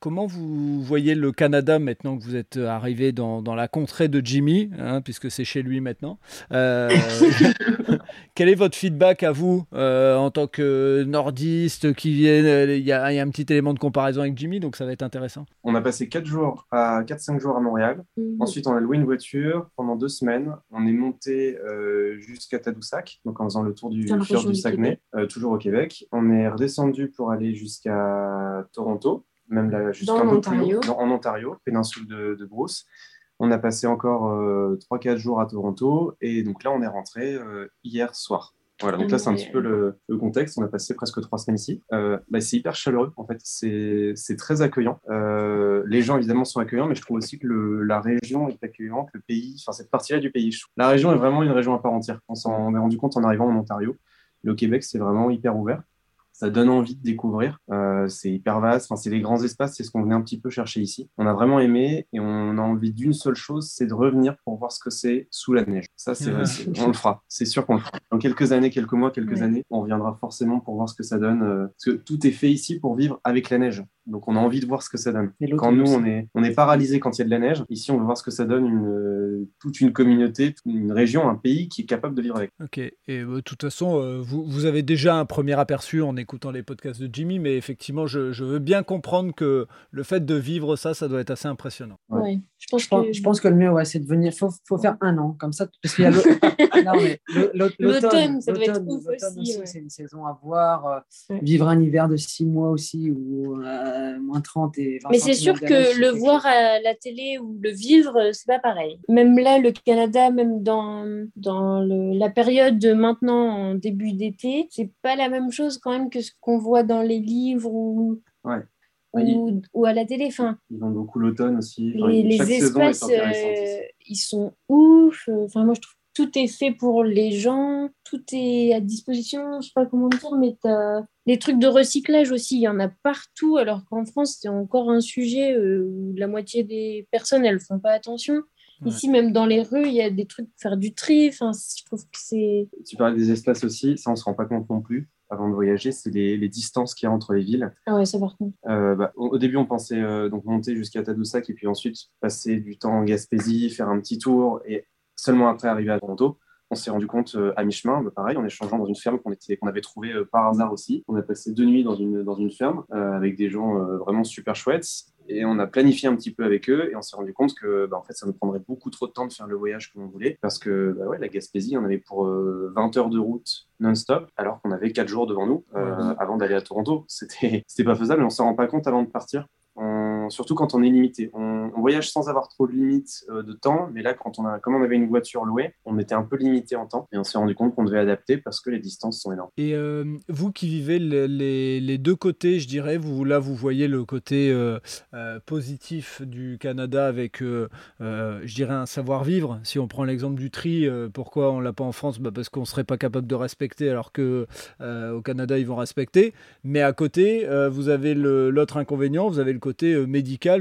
A: Comment vous voyez le Canada maintenant que vous êtes arrivé dans, dans la contrée de Jimmy, hein, puisque c'est chez lui maintenant euh, Quel est votre feedback à vous euh, en tant que nordiste qui vient euh, Il y, a un petit élément de comparaison avec Jimmy, donc ça va être intéressant.
D: On a passé 4 jours à 4-5 jours à Montréal. Mhm. Ensuite, on a loué une voiture pendant deux semaines. On est monté jusqu'à Tadoussac, donc en faisant le tour du fjord du Saguenay, toujours au Québec. On est redescendu pour aller jusqu'à Toronto même là, jusqu'un peu plus haut, en Ontario, péninsule de, de Bruce. On a passé encore 3-4 euh, jours à Toronto et donc là, on est rentré euh, hier soir. Voilà, donc là, c'est un petit peu le, contexte. On a passé presque trois semaines ici. Euh, bah, c'est hyper chaleureux, en fait. C'est très accueillant. les gens, évidemment, sont accueillants, mais je trouve aussi que le, la région est accueillante, le pays, enfin, cette partie-là du pays. La région est vraiment une région à part entière. On s'en est rendu compte en arrivant en Ontario. Le Québec, c'est vraiment hyper ouvert. Ça donne envie de découvrir. Euh, c'est hyper vaste, enfin, c'est les grands espaces, c'est ce qu'on venait un petit peu chercher ici. On a vraiment aimé et on a envie d'une seule chose, c'est de revenir pour voir ce que c'est sous la neige. Ça, c'est on le fera, c'est sûr qu'on le fera. Dans quelques années, quelques mois, quelques années, on reviendra forcément pour voir ce que ça donne. Euh, parce que tout est fait ici pour vivre avec la neige. Donc on a envie de voir ce que ça donne. Quand nous, on est, on est paralysé quand il y a de la neige, ici, on veut voir ce que ça donne une, toute une communauté, une région, un pays qui est capable de vivre avec.
A: Ok, et euh, de toute façon, euh, vous, vous, avez déjà un premier aperçu en écoutant les podcasts de Jimmy, mais effectivement, je, je, veux bien comprendre que le fait de vivre ça, ça doit être assez impressionnant.
C: Ouais. Je, pense
B: je, que... je, pense, que... le mieux, ouais, c'est de venir. Il faut, faut, faire un an, comme ça, parce qu'il y a
C: l'automne, ça doit être ouf aussi.
B: C'est une saison à voir. Euh, vivre un hiver de six mois aussi, ou moins 30 et 20
C: Mais c'est sûr que le voir à la télé ou le vivre, c'est pas pareil. Même là, le Canada, même dans, dans le, la période de maintenant, en début d'été, c'est pas la même chose quand même que ce qu'on voit dans les livres ou,
D: ouais.
C: Ou, ou, à la télé. Enfin,
D: ils vendent beaucoup l'automne aussi.
C: Les, les espaces, euh, ils sont ouf. Enfin, moi, je trouve tout est fait pour les gens, tout est à disposition, je sais pas comment dire, mais tu as les trucs de recyclage aussi, il y en a partout, alors qu'en France, c'est encore un sujet euh, où la moitié des personnes, elles font pas attention. Ici, même dans les rues, il y a des trucs pour faire du tri. Enfin, je trouve que c'est.
D: Tu parlais des espaces aussi, ça, on se rend pas compte non plus avant de voyager, c'est les, les, distances qu'il y a entre les villes.
C: Ah ouais, ça par contre.
D: Euh, bah, au, début, on pensait euh, donc monter jusqu'à Tadoussac et puis ensuite passer du temps en Gaspésie, faire un petit tour et seulement après arriver à Toronto. On s'est rendu compte euh, à mi-chemin, bah, pareil, en échangeant dans une ferme qu'on avait trouvée euh, par hasard aussi. On a passé deux nuits dans une, dans une ferme euh, avec des gens vraiment super chouettes. Et on a planifié un petit peu avec eux et on s'est rendu compte que bah, en fait ça nous prendrait beaucoup trop de temps de faire le voyage que l'on voulait parce que bah, ouais, la Gaspésie on avait pour 20 heures de route non-stop alors qu'on avait 4 jours devant nous avant d'aller à Toronto. C'était c'était pas faisable et on s'en rend pas compte avant de partir surtout quand on est limité. On, voyage sans avoir trop de limites euh, de temps, mais là, quand on a, comme on avait une voiture louée, on était un peu limité en temps et on s'est rendu compte qu'on devait adapter parce que les distances sont énormes.
A: Et euh, vous qui vivez les, deux côtés, je dirais, vous là, vous voyez le côté euh, positif du Canada avec, je dirais, un savoir-vivre. Si on prend l'exemple du tri, pourquoi on l'a pas en France? Bah Parce qu'on serait pas capable de respecter, alors que au Canada, ils vont respecter. Mais à côté, vous avez l'autre inconvénient, vous avez le côté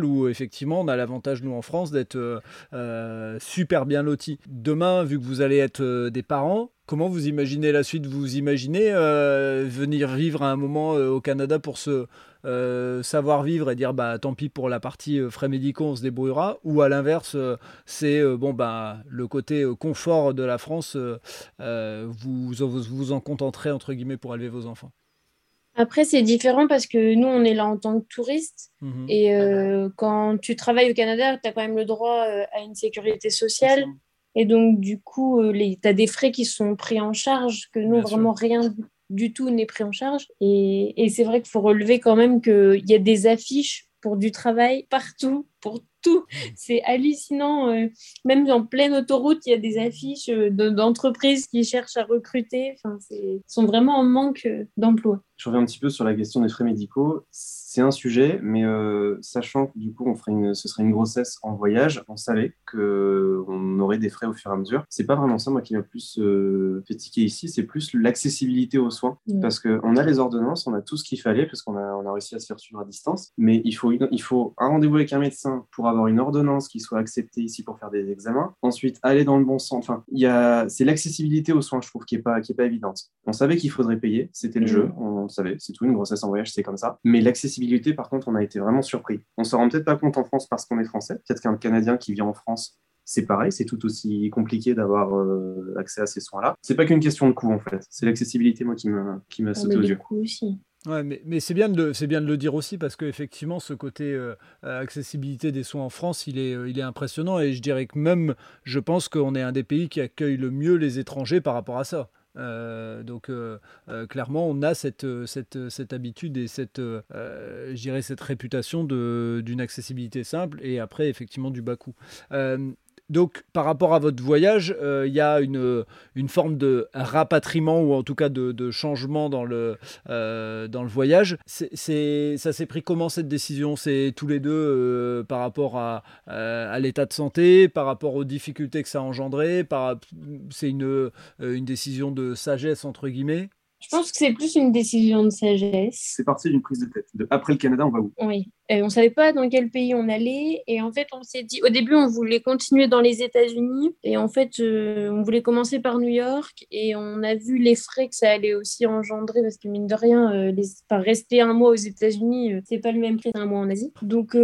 A: où effectivement on a l'avantage nous en France d'être euh, euh, super bien lotis. Demain, vu que vous allez être euh, des parents, comment vous imaginez la suite? Vous imaginez venir vivre à un moment au Canada pour se savoir vivre et dire bah tant pis pour la partie frais médicaux, on se débrouillera? Ou à l'inverse, c'est bon bah le côté confort de la France, vous, vous vous en contenterez entre guillemets pour élever vos enfants?
C: Après, c'est différent parce que nous, on est là en tant que touristes. Mhm. Et euh, quand tu travailles au Canada, tu as quand même le droit euh, à une sécurité sociale. Et donc, du coup, euh, tu as des frais qui sont pris en charge, que nous, vraiment rien du tout n'est pris en charge. Et, et c'est vrai qu'il faut relever quand même qu'il y a des affiches pour du travail partout, pour tout. C'est hallucinant. Euh, même en pleine autoroute, il y a des affiches euh, d'entreprises qui cherchent à recruter. Enfin, sont vraiment en manque euh, d'emploi.
D: Je reviens un petit peu sur la question des frais médicaux. C'est un sujet, mais sachant que du coup, on ferait une, ce serait une grossesse en voyage, on savait qu'on aurait des frais au fur et à mesure. C'est pas vraiment ça, moi, qui m'a plus euh, ici, c'est plus l'accessibilité aux soins. Parce qu'on a les ordonnances, on a tout ce qu'il fallait, parce qu'on a, on a réussi à se faire suivre à distance, mais il faut, il faut un rendez-vous avec un médecin pour avoir une ordonnance qui soit acceptée ici pour faire des examens. Ensuite, aller dans le bon sens. Enfin, il y a, c'est l'accessibilité aux soins, je trouve, qui est pas, qui est pas évidente. On savait qu'il faudrait payer, c'était le mm. jeu, on le savait, c'est tout. Une grossesse en voyage, c'est comme ça. Mais l'accessibilité, par contre, on a été vraiment surpris. On se rend peut-être pas compte en France parce qu'on est français. Peut-être qu'un Canadien qui vit en France c'est pareil, c'est tout aussi compliqué d'avoir euh, accès à ces soins-là. C'est pas qu'une question de coût en fait, c'est l'accessibilité moi qui m'a qui m'a ah, sauté aux yeux.
C: Aussi.
A: Ouais, mais, mais c'est bien, de, bien de le dire aussi parce qu'effectivement, ce côté euh, accessibilité des soins en France, il est, euh, il est impressionnant et je dirais que même, je pense qu'on est un des pays qui accueille le mieux les étrangers par rapport à ça. Euh, donc clairement, on a cette, cette, cette habitude et cette, cette réputation d'une accessibilité simple et après effectivement du bas coût. Donc, par rapport à votre voyage, euh, il y a une, une, forme de rapatriement ou en tout cas de, changement dans le, euh, dans le voyage. Ça s'est pris comment cette décision? C'est tous les deux euh, par rapport à, l'état de santé, par rapport aux difficultés que ça a engendré C'est une, une décision de sagesse, entre guillemets?
C: Je pense que c'est plus une décision de sagesse.
D: C'est parti d'une prise de tête. De, après le Canada, on va où?
C: Oui. on ne savait pas dans quel pays on allait. Et en fait, on s'est dit, au début, on voulait continuer dans les États-Unis. Et en fait, euh, on voulait commencer par New York. Et on a vu les frais que ça allait aussi engendrer. Parce que mine de rien, euh, les, rester un mois aux États-Unis, euh, c'est pas le même prix qu'un mois en Asie. Donc,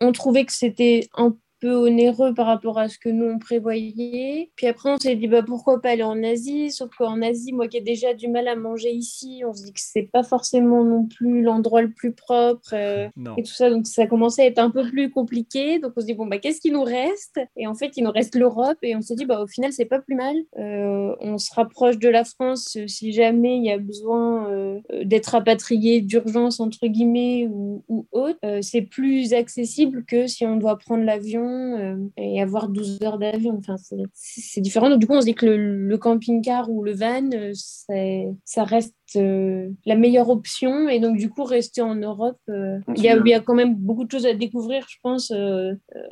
C: on trouvait que c'était un onéreux par rapport à ce que nous on prévoyait. Puis après, on s'est dit bah, pourquoi pas aller en Asie? Sauf qu'en Asie, moi qui ai déjà du mal à manger ici, on se dit que c'est pas forcément non plus l'endroit le plus propre euh, et tout ça. Donc ça commençait à être un peu plus compliqué. Donc on se dit bon, bah, qu'est-ce qui nous reste? Et en fait, il nous reste l'Europe. Et on s'est dit bah, au final, c'est pas plus mal. Euh, on se rapproche de la France euh, si jamais il y a besoin d'être rapatrié d'urgence, entre guillemets, ou, ou autre. c'est plus accessible que si on doit prendre l'avion euh, et avoir 12 heures d'avion. Enfin, c'est différent. Donc, du coup, on se dit que le, camping-car ou le van, euh, ça reste euh, la meilleure option. Et donc, du coup, rester en Europe, il y, a, il, y a, quand même beaucoup de choses à découvrir, je pense,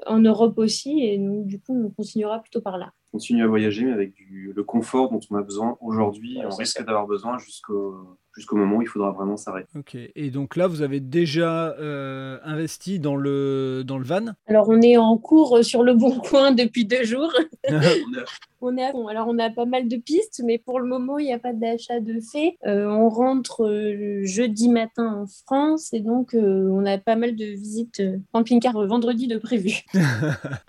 C: en Europe aussi. Et donc, du coup, on continuera plutôt par là.
D: Continuer à voyager, mais avec du, le confort dont on a besoin aujourd'hui. on risque d'avoir besoin jusqu'au jusqu'au moment où il faudra vraiment s'arrêter.
A: Ok. Et donc là, vous avez déjà euh, investi dans le, dans le van?
C: Alors, on est en cours sur le bon coin depuis deux jours. on est Alors, on a pas mal de pistes, mais pour le moment, il n'y a pas d'achat de fait. Euh, on rentre euh, jeudi matin en France et donc on a pas mal de visites camping-car vendredi de prévu.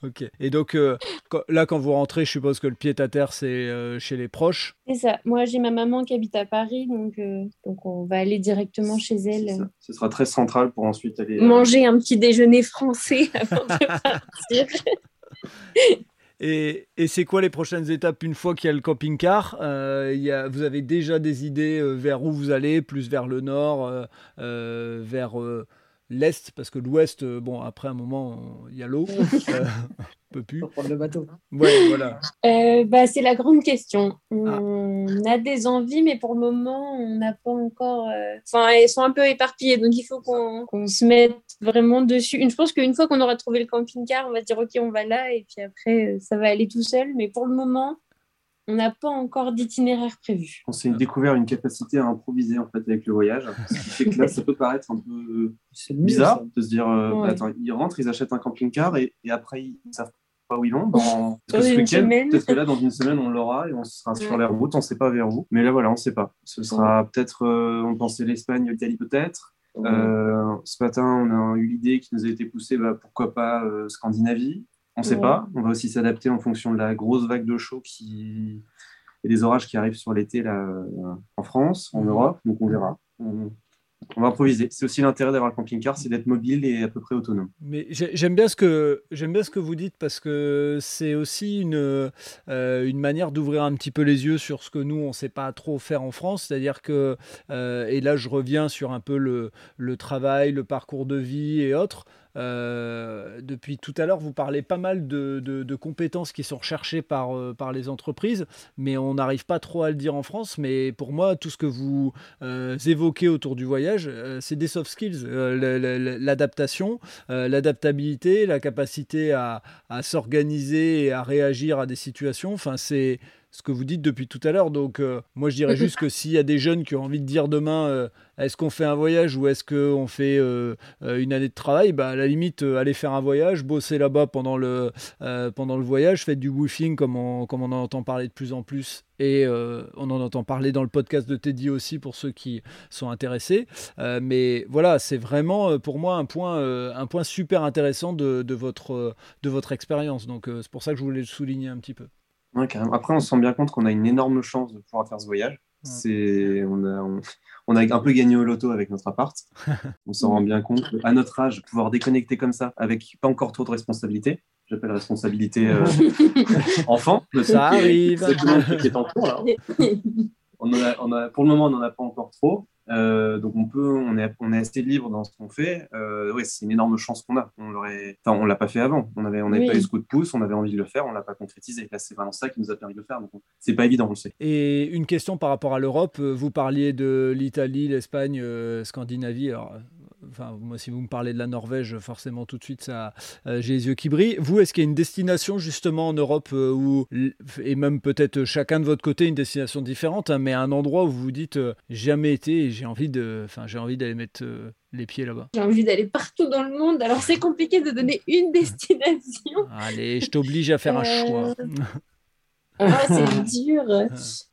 A: ok. Et donc là, quand vous rentrez, je suppose que le pied à terre, c'est chez les proches?
C: C'est ça. Moi, j'ai ma maman qui habite à Paris, donc donc on va aller directement chez elle.
D: Ce sera très central pour ensuite aller
C: euh, manger un petit déjeuner français avant de partir.
A: Et, c'est quoi les prochaines étapes une fois qu'il y a le camping-car euh, Vous avez déjà des idées euh, vers où vous allez, plus vers le nord, vers l'est, parce que l'ouest, bon, après un moment, il y a l'eau. peut plus.
B: prendre le bateau.
A: Ouais, voilà.
C: Euh, bah, c'est la grande question. On ah. a des envies, mais pour le moment, on n'a pas encore. Euh, enfin, elles sont un peu éparpillées, donc il faut qu'on se mette vraiment dessus. Je pense qu'une fois qu'on aura trouvé le camping-car, on va dire ok, on va là, et puis après, ça va aller tout seul. Mais pour le moment, on n'a pas encore d'itinéraire prévu.
D: On s'est découvert une capacité à improviser en fait avec le voyage, ce qui fait que là, ça peut paraître un peu bizarre de se dire, euh, bah, attends, ils rentrent, ils achètent un camping-car et, et après ils savent pas où ils vont. Dans... Peut-être que là, dans une semaine, on l'aura et on sera sur les routes, on ne sait pas vers où. Mais là, voilà, on ne sait pas. Ce sera peut-être, euh, on pensait l'Espagne, l'Italie peut-être. Euh, ce matin, on a eu l'idée qui nous a été poussée, bah, pourquoi pas euh, Scandinavie. On ne sait pas. On va aussi s'adapter en fonction de la grosse vague de chaud qui et des orages qui arrivent sur l'été là en France, en Europe. Donc on verra on va improviser. C'est aussi l'intérêt d'avoir le camping-car, c'est d'être mobile et à peu près autonome.
A: Mais j'aime bien ce que j'aime bien ce que vous dites parce que c'est aussi une euh, une manière d'ouvrir un petit peu les yeux sur ce que nous on sait pas trop faire en France. C'est-à-dire que euh, et là je reviens sur un peu le, le travail, le parcours de vie et autres. Euh, depuis tout à l'heure, vous parlez pas mal de, compétences qui sont recherchées par, euh, par les entreprises, mais on n'arrive pas trop à le dire en France. Mais pour moi, tout ce que vous euh, évoquez autour du voyage, c'est des soft skills. L'adaptation, l'adaptabilité, la capacité à s'organiser et à réagir à des situations. Enfin, c'est ce que vous dites depuis tout à l'heure. Donc, euh, moi, je dirais juste que s'il y a des jeunes qui ont envie de dire demain, euh, est-ce qu'on fait un voyage ou est-ce qu'on fait euh, une année de travail, bah, à la limite, allez faire un voyage, bosser là-bas pendant, le pendant le voyage, faites du woofing comme on, comme on en entend parler de plus en plus. Et on en entend parler dans le podcast de Teddy aussi pour ceux qui sont intéressés. mais voilà, c'est vraiment pour moi un point, un point super intéressant de, de votre, de votre expérience. Donc c'est pour ça que je voulais le souligner un petit peu.
D: Après, on se rend bien compte qu'on a une énorme chance de pouvoir faire ce voyage. C'est, on, a, on, a un peu gagné au loto avec notre appart. on s'en rend bien compte. À notre âge, pouvoir déconnecter comme ça, avec pas encore trop de responsabilités. J'appelle responsabilité euh, enfant.
A: Ça arrive.
D: On, on a, pour le moment, on n'en a pas encore trop. Euh, donc on peut, on est, on est assez libre dans ce qu'on fait. Euh, ouais, c'est une énorme chance qu'on a. On l'aurait, enfin, on l'a pas fait avant. On avait, on n'avait pas eu ce coup de pouce, on avait envie de le faire, on l'a pas concrétisé. Là, c'est vraiment ça qui nous a permis de le faire. Donc c'est pas évident, on le sait.
A: Et une question par rapport à l'Europe. Vous parliez de l'Italie, l'Espagne, euh, Scandinavie. Alors enfin, moi, si vous me parlez de la Norvège, forcément, tout de suite, ça, j'ai les yeux qui brillent. Vous, est-ce qu'il y a une destination justement en Europe où, et même peut-être chacun de votre côté, une destination différente, hein, mais un endroit où vous vous dites, jamais été et j'ai envie de, enfin, j'ai envie d'aller mettre les pieds là-bas
C: J'ai envie d'aller partout dans le monde, alors c'est compliqué de donner une destination.
A: Allez, je t'oblige à faire un choix.
C: Ah, c'est dur.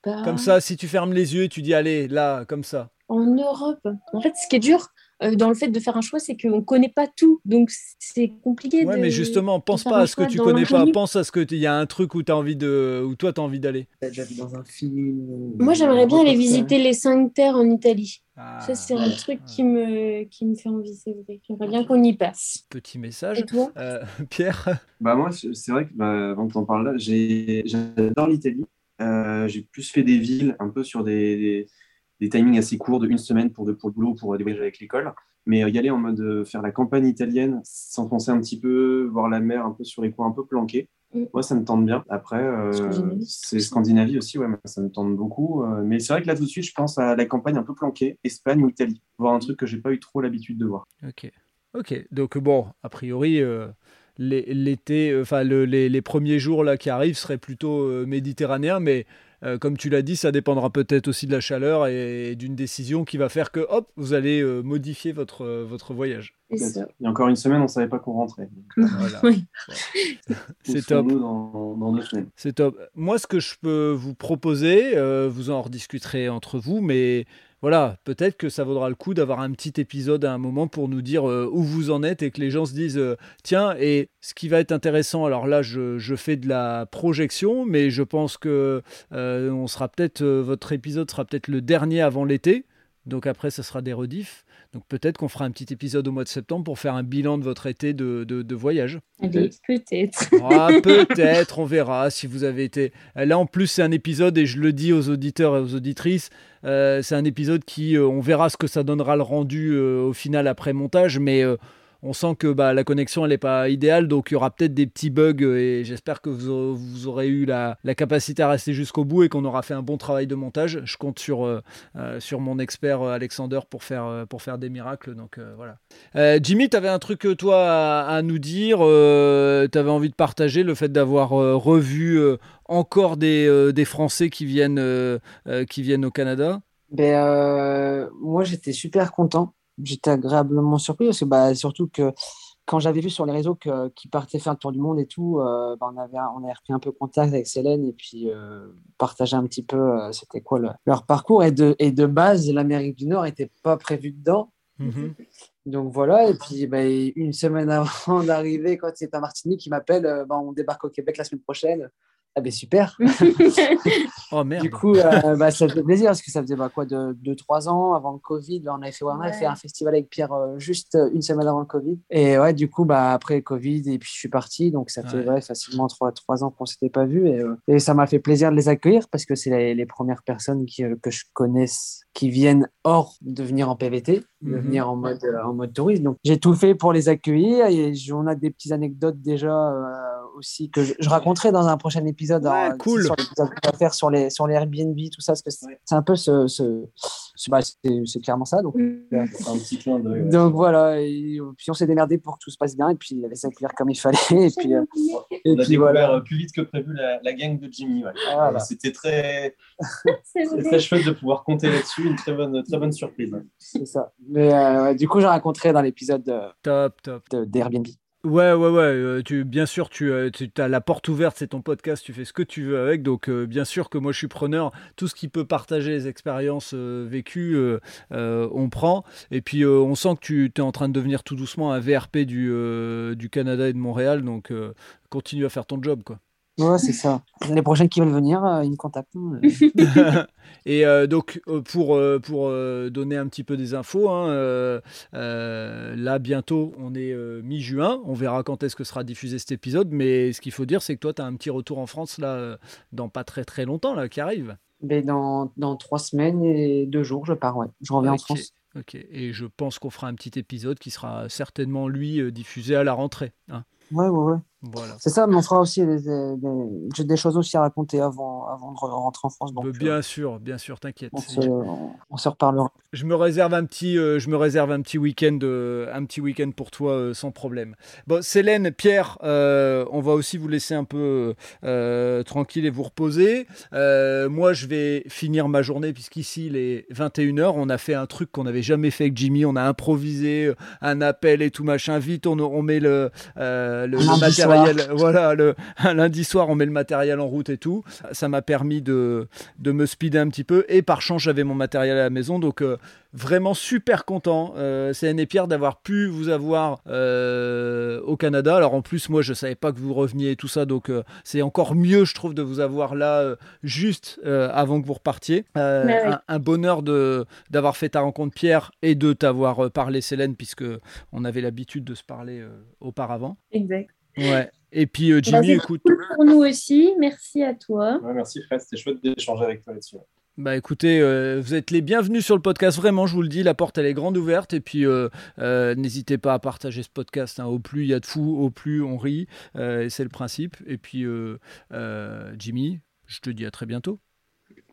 A: Comme ça, si tu fermes les yeux et tu dis allez, là, comme ça.
C: En Europe. En fait, ce qui est dur, euh, dans le fait de faire un choix, c'est qu'on ne connaît pas tout. Donc, c'est compliqué.
A: Ouais, mais justement, pense pas à ce que tu connais pas. Pense à ce que il y a un truc où, as envie de... où toi, tu as envie d'aller.
B: déjà vu dans un film.
C: Moi, j'aimerais bien aller visiter les cinq terres en Italie. Ah, ça, c'est un truc qui me, qui me fait envie, c'est vrai. J'aimerais bien qu'on y passe.
A: Petit message.
C: Et toi
A: euh, Pierre
D: bah Moi, c'est vrai que bah, avant que tu en parles là, j'adore l'Italie. Euh, j'ai plus fait des villes, un peu sur des des timings assez courts de une semaine pour, de, pour le boulot, pour des voyages avec l'école. Mais euh, y aller en mode euh, faire la campagne italienne, s'enfoncer un petit peu, voir la mer un peu sur les coins un peu planqués. Mm. Moi, ça me tente bien. Après, euh, c'est Scandinavie aussi, ouais, ça me tente beaucoup. mais c'est vrai que là, tout de suite, je pense à la campagne un peu planquée, Espagne ou Italie. Voir un truc que j'ai pas eu trop l'habitude de voir.
A: Ok. Ok. Donc, bon, a priori, l'été, enfin, les, les, premiers jours là qui arrivent seraient plutôt méditerranéens, mais euh, comme tu l'as dit, ça dépendra peut-être aussi de la chaleur et, d'une décision qui va faire que, hop, vous allez euh, modifier votre, euh, votre voyage.
D: Il y a encore une semaine, on ne savait pas qu'on rentrait.
A: C'est top. C'est top. Moi, ce que je peux vous proposer, vous en rediscuterez entre vous, mais voilà, peut-être que ça vaudra le coup d'avoir un petit épisode à un moment pour nous dire euh, où vous en êtes et que les gens se disent euh, tiens, et ce qui va être intéressant, alors là je, fais de la projection, mais je pense que euh, on sera peut-être votre épisode sera peut-être le dernier avant l'été, donc après ce sera des rediffs. Donc peut-être qu'on fera un petit épisode au mois de septembre pour faire un bilan de votre été de, de, voyage.
C: peut-être.
A: Ah, peut-être, on verra si vous avez été. Là en plus c'est un épisode et je le dis aux auditeurs et aux auditrices, euh, c'est un épisode qui, euh, on verra ce que ça donnera le rendu euh, au final après montage, mais on sent que bah, la connexion n'est pas idéale, donc il y aura peut-être des petits bugs et j'espère que vous, aurez eu la, capacité à rester jusqu'au bout et qu'on aura fait un bon travail de montage. Je compte sur, euh, euh, sur mon expert euh, Alexander pour faire, pour faire des miracles. Donc voilà. Jimmy, tu avais un truc toi à, nous dire, tu avais envie de partager le fait d'avoir revu encore des, des, Français qui viennent, qui viennent au Canada?
B: Ben, moi j'étais super content j'étais agréablement surpris parce que bah, surtout que quand j'avais vu sur les réseaux qu'ils partaient faire un tour du monde et tout, euh, bah, on, avait, on avait repris un peu contact avec Célène et puis euh, partagé un petit peu euh, c'était quoi leur parcours. Et de, et de base, l'Amérique du Nord n'était pas prévue dedans. Mm-hmm. Donc voilà, et puis bah, une semaine avant d'arriver, quand c'est un Martinique qui m'appelle, bah, on débarque au Québec la semaine prochaine. Ah ben super.
A: oh merde.
B: Du coup, euh, bah, ça fait plaisir parce que ça faisait bah, quoi de 2-3 ans avant le Covid. on avait fait, on avait fait un festival avec Pierre euh, juste euh, une semaine avant le Covid. Et ouais, du coup, bah, après le Covid, et puis je suis parti. Donc ça fait ouais. facilement 3, 3 ans qu'on ne s'était pas vu. Et, et, ça m'a fait plaisir de les accueillir parce que c'est les, les, premières personnes qui, que je connaisse qui viennent hors de venir en PVT, de mhm. venir en mode, en mode touriste. Donc j'ai tout fait pour les accueillir et on a des petites anecdotes déjà aussi que je, raconterai dans un prochain épisode.
A: Hein, cool.
B: Sur l'épisode qu'on va faire sur les, sur les Airbnb, tout ça, parce que c'est un peu ce. ce, bah, c'est clairement ça. Donc,
D: euh, un petit
B: donc voilà. Et, puis on s'est démerdé pour que tout se passe bien. Et puis il avait s'accueillir comme il fallait. Et puis, euh,
D: on a découvert euh, plus vite que prévu la, la gang de Jimmy. C'était très, très chouette de pouvoir compter là-dessus. Une très bonne, très bonne surprise.
B: C'est ça. Mais du coup, j'ai raconté dans l'épisode
A: top, top.
B: d'Airbnb.
A: Ouais, ouais, ouais. Euh, tu, bien sûr, tu, euh, tu as la porte ouverte, c'est ton podcast, tu fais ce que tu veux avec. Donc, euh, bien sûr que moi, je suis preneur. Tout ce qui peut partager les expériences vécues, on prend. Et puis, on sent que tu es en train de devenir tout doucement un VRP du, du Canada et de Montréal. Donc, continue à faire ton job, quoi.
B: Ouais, c'est ça. Les prochains qui veulent venir, euh, ils me contactent.
A: Hein. et euh, donc, euh, pour, pour donner un petit peu des infos, hein, là, bientôt, on est mi-juin. On verra quand est-ce que sera diffusé cet épisode. Mais ce qu'il faut dire, c'est que toi, tu as un petit retour en France, là, dans pas très très longtemps, là, qui arrive.
B: Mais dans, dans trois semaines et deux jours, je pars, ouais. Je reviens en France.
A: Ok, et je pense qu'on fera un petit épisode qui sera certainement, lui, diffusé à la rentrée. Hein.
B: Ouais, ouais, ouais.
A: Voilà.
B: C'est ça, mais on fera aussi j'ai des choses aussi à raconter avant, avant de rentrer en France. Donc,
A: euh, bien sûr, bien sûr, t'inquiète.
B: On, se reparlera.
A: Je me réserve un petit, euh, je me réserve un petit week-end, euh, un petit week-end pour toi sans problème. Bon, Célène, Pierre, on va aussi vous laisser un peu tranquille et vous reposer. moi, je vais finir ma journée puisqu'ici il est 21h. On a fait un truc qu'on n'avait jamais fait avec Jimmy. On a improvisé un appel et tout machin. Vite, on, on met le, le matériel voilà, le, un lundi soir, on met le matériel en route et tout. Ça m'a permis de, de me speeder un petit peu. Et par chance, j'avais mon matériel à la maison. Donc, euh, vraiment super content, euh, c'est et Pierre, d'avoir pu vous avoir euh, au Canada. Alors, en plus, moi, je savais pas que vous reveniez et tout ça. Donc, c'est encore mieux, je trouve, de vous avoir là juste avant que vous repartiez. Un, un, bonheur d'avoir fait ta rencontre, Pierre, et de t'avoir parlé, Célène, puisque on avait l'habitude de se parler auparavant.
C: Exact.
A: Ouais. Et puis euh, Jimmy, écoute.
C: Pour nous aussi, merci à toi.
D: merci Fred, c'était chouette d'échanger avec toi là-dessus.
A: Bah écoutez, euh, vous êtes les bienvenus sur le podcast, vraiment, je vous le dis, la porte elle est grande ouverte et puis euh, n'hésitez pas à partager ce podcast. Hein. Au plus il y a de fous, au plus on rit, et c'est le principe. Et puis Jimmy, je te dis à très bientôt.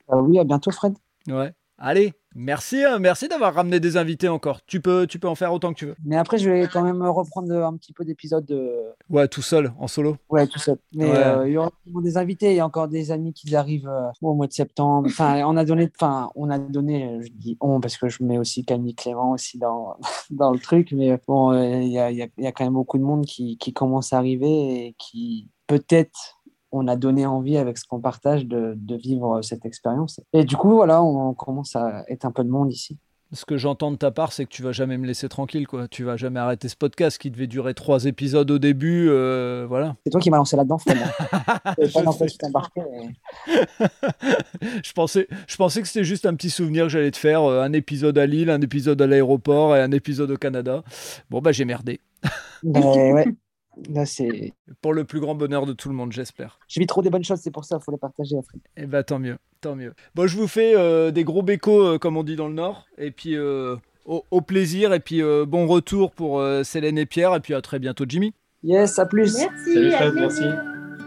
B: oui, à bientôt Fred.
A: Ouais. Allez, merci, hein, merci d'avoir ramené des invités encore. Tu peux, tu peux en faire autant que tu veux.
B: Mais après, je vais quand même reprendre un petit peu d'épisodes. De...
A: Ouais, tout seul, en solo.
B: Ouais, tout seul. Mais euh, il y aura des invités. Il y a encore des amis qui arrivent euh, au mois de septembre. Enfin, on a donné, enfin, on a donné. Je dis on parce que je mets aussi Camille Clément aussi dans dans le truc. Mais bon, euh, il y, a, y, a, quand même beaucoup de monde qui, qui commence à arriver et qui peut-être on a donné envie avec ce qu'on partage de, vivre cette expérience. Et du coup, voilà, on commence à être un peu de monde ici.
A: Ce que j'entends de ta part, c'est que tu vas jamais me laisser tranquille, quoi. Tu vas jamais arrêter ce podcast qui devait durer trois épisodes au début, euh, voilà.
B: C'est toi qui m'as lancé là-dedans, je,
A: je pensais, je pensais que c'était juste un petit souvenir que j'allais te faire, euh, un épisode à Lille, un épisode à l'aéroport et un épisode au Canada. Bon bah j'ai merdé.
B: Ben ouais. Là, c'est.
A: Pour le plus grand bonheur de tout le monde, j'espère.
B: J'ai vis trop des bonnes choses, c'est pour ça, il faut les partager, Afrique.
A: Eh bah, tant mieux, tant mieux. Bon, je vous fais euh, des gros bécos, euh, comme on dit dans le Nord. Et puis, euh, au, plaisir. Et puis, bon retour pour Célène et Pierre. Et puis, à très bientôt, Jimmy.
B: Yes, à plus.
C: Merci. Salut, merci.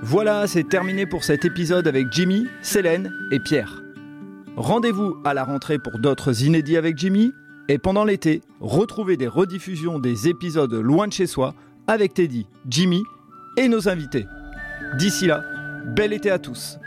A: Voilà, c'est terminé pour cet épisode avec Jimmy, Célène et Pierre. Rendez-vous à la rentrée pour d'autres inédits avec Jimmy. Et pendant l'été, retrouvez des rediffusions des épisodes loin de chez soi avec Teddy, Jimmy et nos invités. D'ici là, bel été à tous